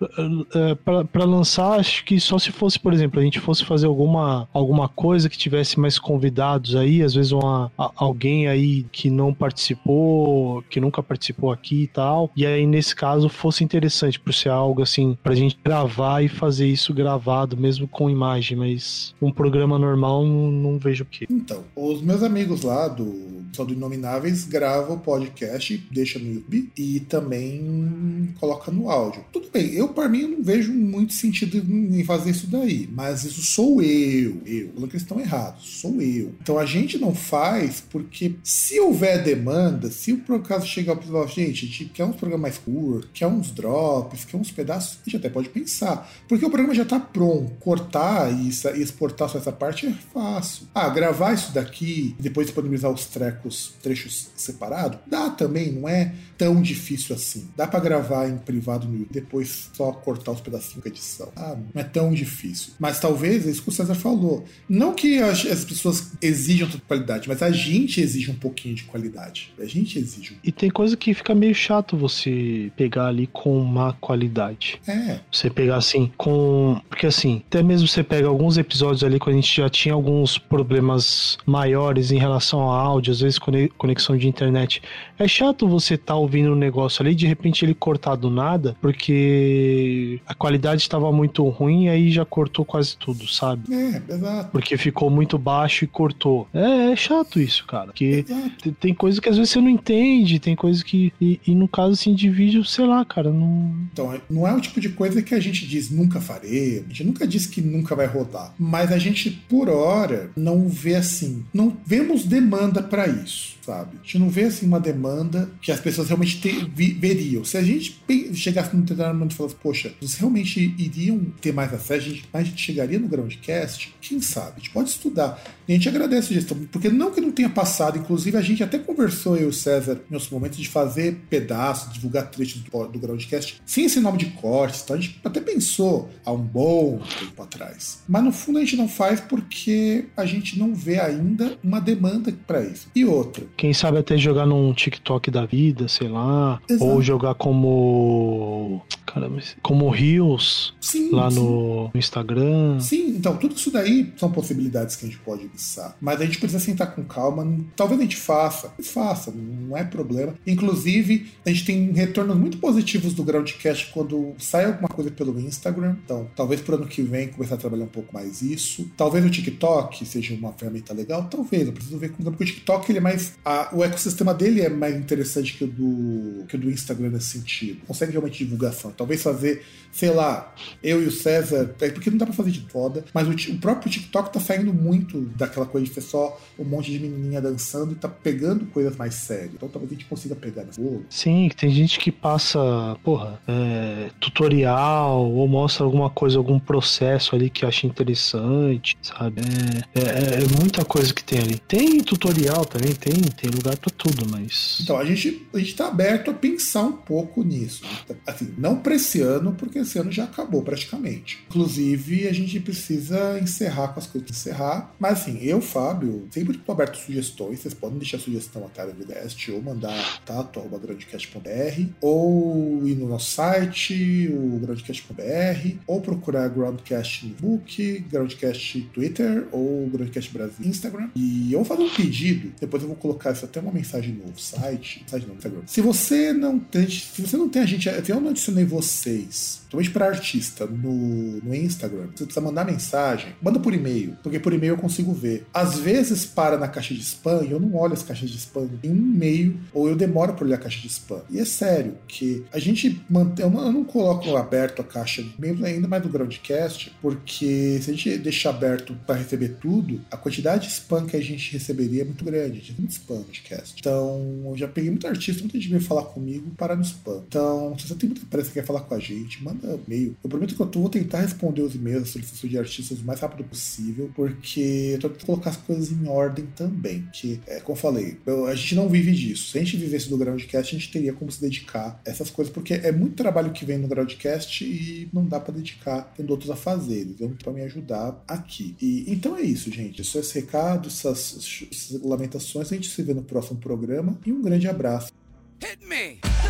É, pra, pra lançar, acho que só se fosse, por exemplo, a gente fosse fazer alguma, alguma coisa que tivesse mais convidados aí, às vezes uma, a- alguém aí que não participou, que nunca participou aqui e tal. E aí, nesse caso, fosse interessante por ser algo assim, pra gente gravar e fazer isso gravado, mesmo com imagem, mas um programa normal não, não vejo o que. Então, os meus amigos lá do só do Inomináveis gravam o podcast, deixa no YouTube e também coloca no áudio. Tudo bem, eu para mim não vejo muito sentido em fazer isso daí, mas isso sou eu, eu. É que eles estão errados, sou eu. Então a gente não faz porque se houver demanda, se por acaso chegar para falar, gente, a gente quer uns programas mais curtos, quer uns drops, quer uns pedaços, a gente até pode pensar. Porque o programa já tá pronto. Cortar e exportar só essa parte é fácil. Ah, gravar isso daqui depois disponibilizar os trecos, trechos separados, dá também, não é tão difícil assim. Dá pra gravar em privado no YouTube, depois só cortar os pedacinhos com edição. Ah, não é tão difícil. Mas talvez é isso que o César falou. Não que as, as pessoas exijam tanta qualidade, mas a gente exige um pouquinho de qualidade. A gente exige. um- E tem coisa que fica meio chato você pegar ali com má qualidade. É, Você pegar assim, com. Porque assim, até mesmo você pega alguns episódios ali quando a gente já tinha alguns problemas maiores em relação ao áudio, às vezes cone- conexão de internet. É chato você estar ouvindo um negócio ali e de repente ele cortar do nada, porque a qualidade estava muito ruim e aí já cortou quase tudo, sabe? é, exato. Porque ficou muito baixo e cortou. É, é chato isso, cara. Porque Exato. tem- coisa que às vezes você não entende, tem coisa que. E, e no caso assim de vídeo, sei lá, cara, não. Então, não é o tipo de coisa que a gente diz nunca farei, a gente nunca diz que nunca vai rodar, mas a gente, por hora, não vê assim, não vemos demanda pra isso, sabe? A gente não vê assim uma demanda que as pessoas realmente te- vi- veriam. Se a gente chegasse num determinado e falasse, poxa, vocês realmente iriam ter mais acesso, a gente, mais gente chegaria no Groundcast? Quem sabe? A gente pode estudar. E a gente agradece a sugestão, porque não que não tenha passado, inclusive a gente até conversou, eu e o César, em outros momentos, de fazer pedaços, divulgar trechos do, do Groundcast, sem esse nome de cortes, então a gente até pensou há um bom tempo atrás. Mas no fundo a gente não faz porque a gente não vê ainda uma demanda para isso. E outra, Quem sabe até jogar num TikTok da vida, sei lá. Exato. Ou jogar como. Caramba, como sim, lá sim. no no Instagram. Sim, então tudo isso daí são possibilidades que a gente pode pensar. Mas a gente precisa sentar com calma. Talvez a gente faça, faça, não é problema. Inclusive, a gente tem retornos muito positivos do Groundcast quando sai alguma coisa pelo Instagram. Então, talvez pro ano que vem começar a trabalhar um pouco mais isso. Talvez o TikTok seja uma ferramenta legal, talvez. Eu preciso ver como porque o TikTok ele é mais. a- o ecossistema dele é mais interessante que o do, que o do Instagram nesse sentido. Consegue realmente divulgação. Talvez fazer, sei lá, eu e o César, é porque não dá pra fazer de foda, mas o, o próprio TikTok tá saindo muito daquela coisa de ser só um monte de menininha dançando e tá pegando coisas mais sérias. Então talvez a gente consiga pegar nessa. Pô, Sim, tem gente que passa, porra, é, tutorial ou mostra alguma coisa, algum processo ali que acha interessante, sabe? É, é- é muita coisa que tem ali. Tem tutorial também, tem, tem lugar pra tudo, mas. Então, a gente, a gente tá aberto a pensar um pouco nisso. Assim, não para esse ano, porque esse ano já acabou praticamente. Inclusive, a gente precisa encerrar com as coisas que encerrar. Mas assim, eu, Fábio, sempre tô aberto sugestões. Vocês podem deixar sugestão até do Guest ou mandar tato.groundcast.br ou ir no nosso site, o groundcast.br, ou procurar Groundcast no Facebook, Groundcast Twitter ou Groundcast Brasil Instagram. E eu vou fazer um pedido, depois eu vou colocar isso até uma mensagem no site, no Instagram. Se você não tem, se você não tem a gente, eu não adicionei você vocês, principalmente para artista, no, no Instagram, você precisa mandar mensagem, manda por e-mail, porque por e-mail eu consigo ver. Às vezes para na caixa de spam e eu não olho as caixas de spam em um e-mail, ou eu demoro para olhar a caixa de spam. E é sério, que a gente mantém. Eu não, eu não coloco aberto a caixa de e-mail ainda mais do Groundcast, porque se a gente deixar aberto para receber tudo, a quantidade de spam que a gente receberia é muito grande. A gente tem spam no. Então, eu já peguei muito artista, muita gente veio falar comigo para no spam. Então, se você tem muita pressa e quer falar com a gente, manda e-mail. Eu prometo que eu vou tentar responder os e-mails, as solicitações de artistas o mais rápido possível, porque eu tô tentando colocar as coisas em ordem também. Que, é, como eu falei, eu, a gente não vive disso. Se a gente vivesse do Groundcast, a gente teria como se dedicar a essas coisas, porque é muito trabalho que vem no Groundcast e não dá para dedicar tendo outros a fazer. Então, para me ajudar aqui. E então é isso, gente. Só esse recado, essas, essas lamentações. A gente se vê no próximo programa e um grande abraço. Hit me!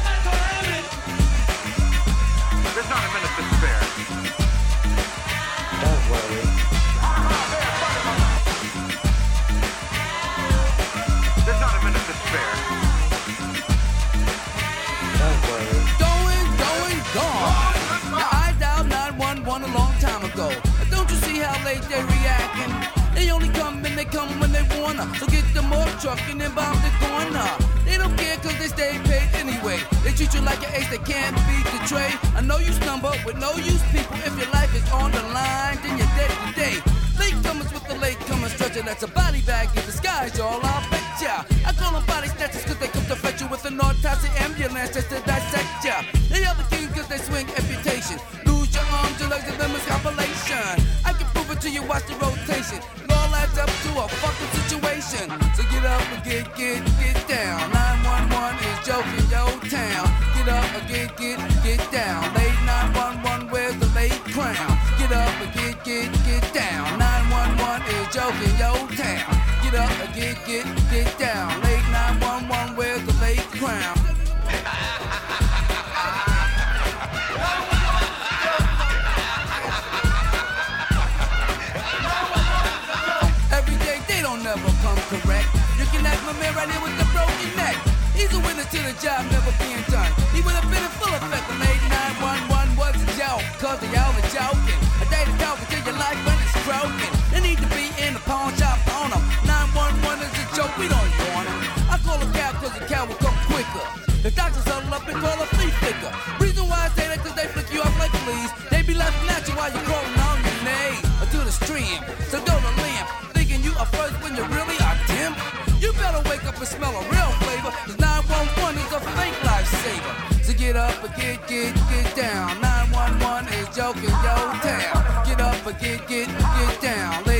Come when they wanna. So get them off truck and then bomb the corner. They don't care cause they stay paid anyway. They treat you like an ace that can't beat the trade. I know you stumble with no use people. If your life is on the line, then you're dead today. Latecomers with the late latecomer stretcher, that's a body bag in disguise, y'all. I'll bet ya. I call them body snatchers cause they come to fetch you with an autopsy ambulance just to dissect ya. They are the king cause they swing amputation. Lose your arms, your legs, and is compilation. I can prove it to you, watch the rotation. Up to a fucking situation. So get up and get, get, get down. 911 is joking, yo town. Get up and get, get, get down. Late 911, where's the late crown? Get up and get, get, get down. 911 is joking, yo town. Get up and get, get, get down. Late get, get, get down.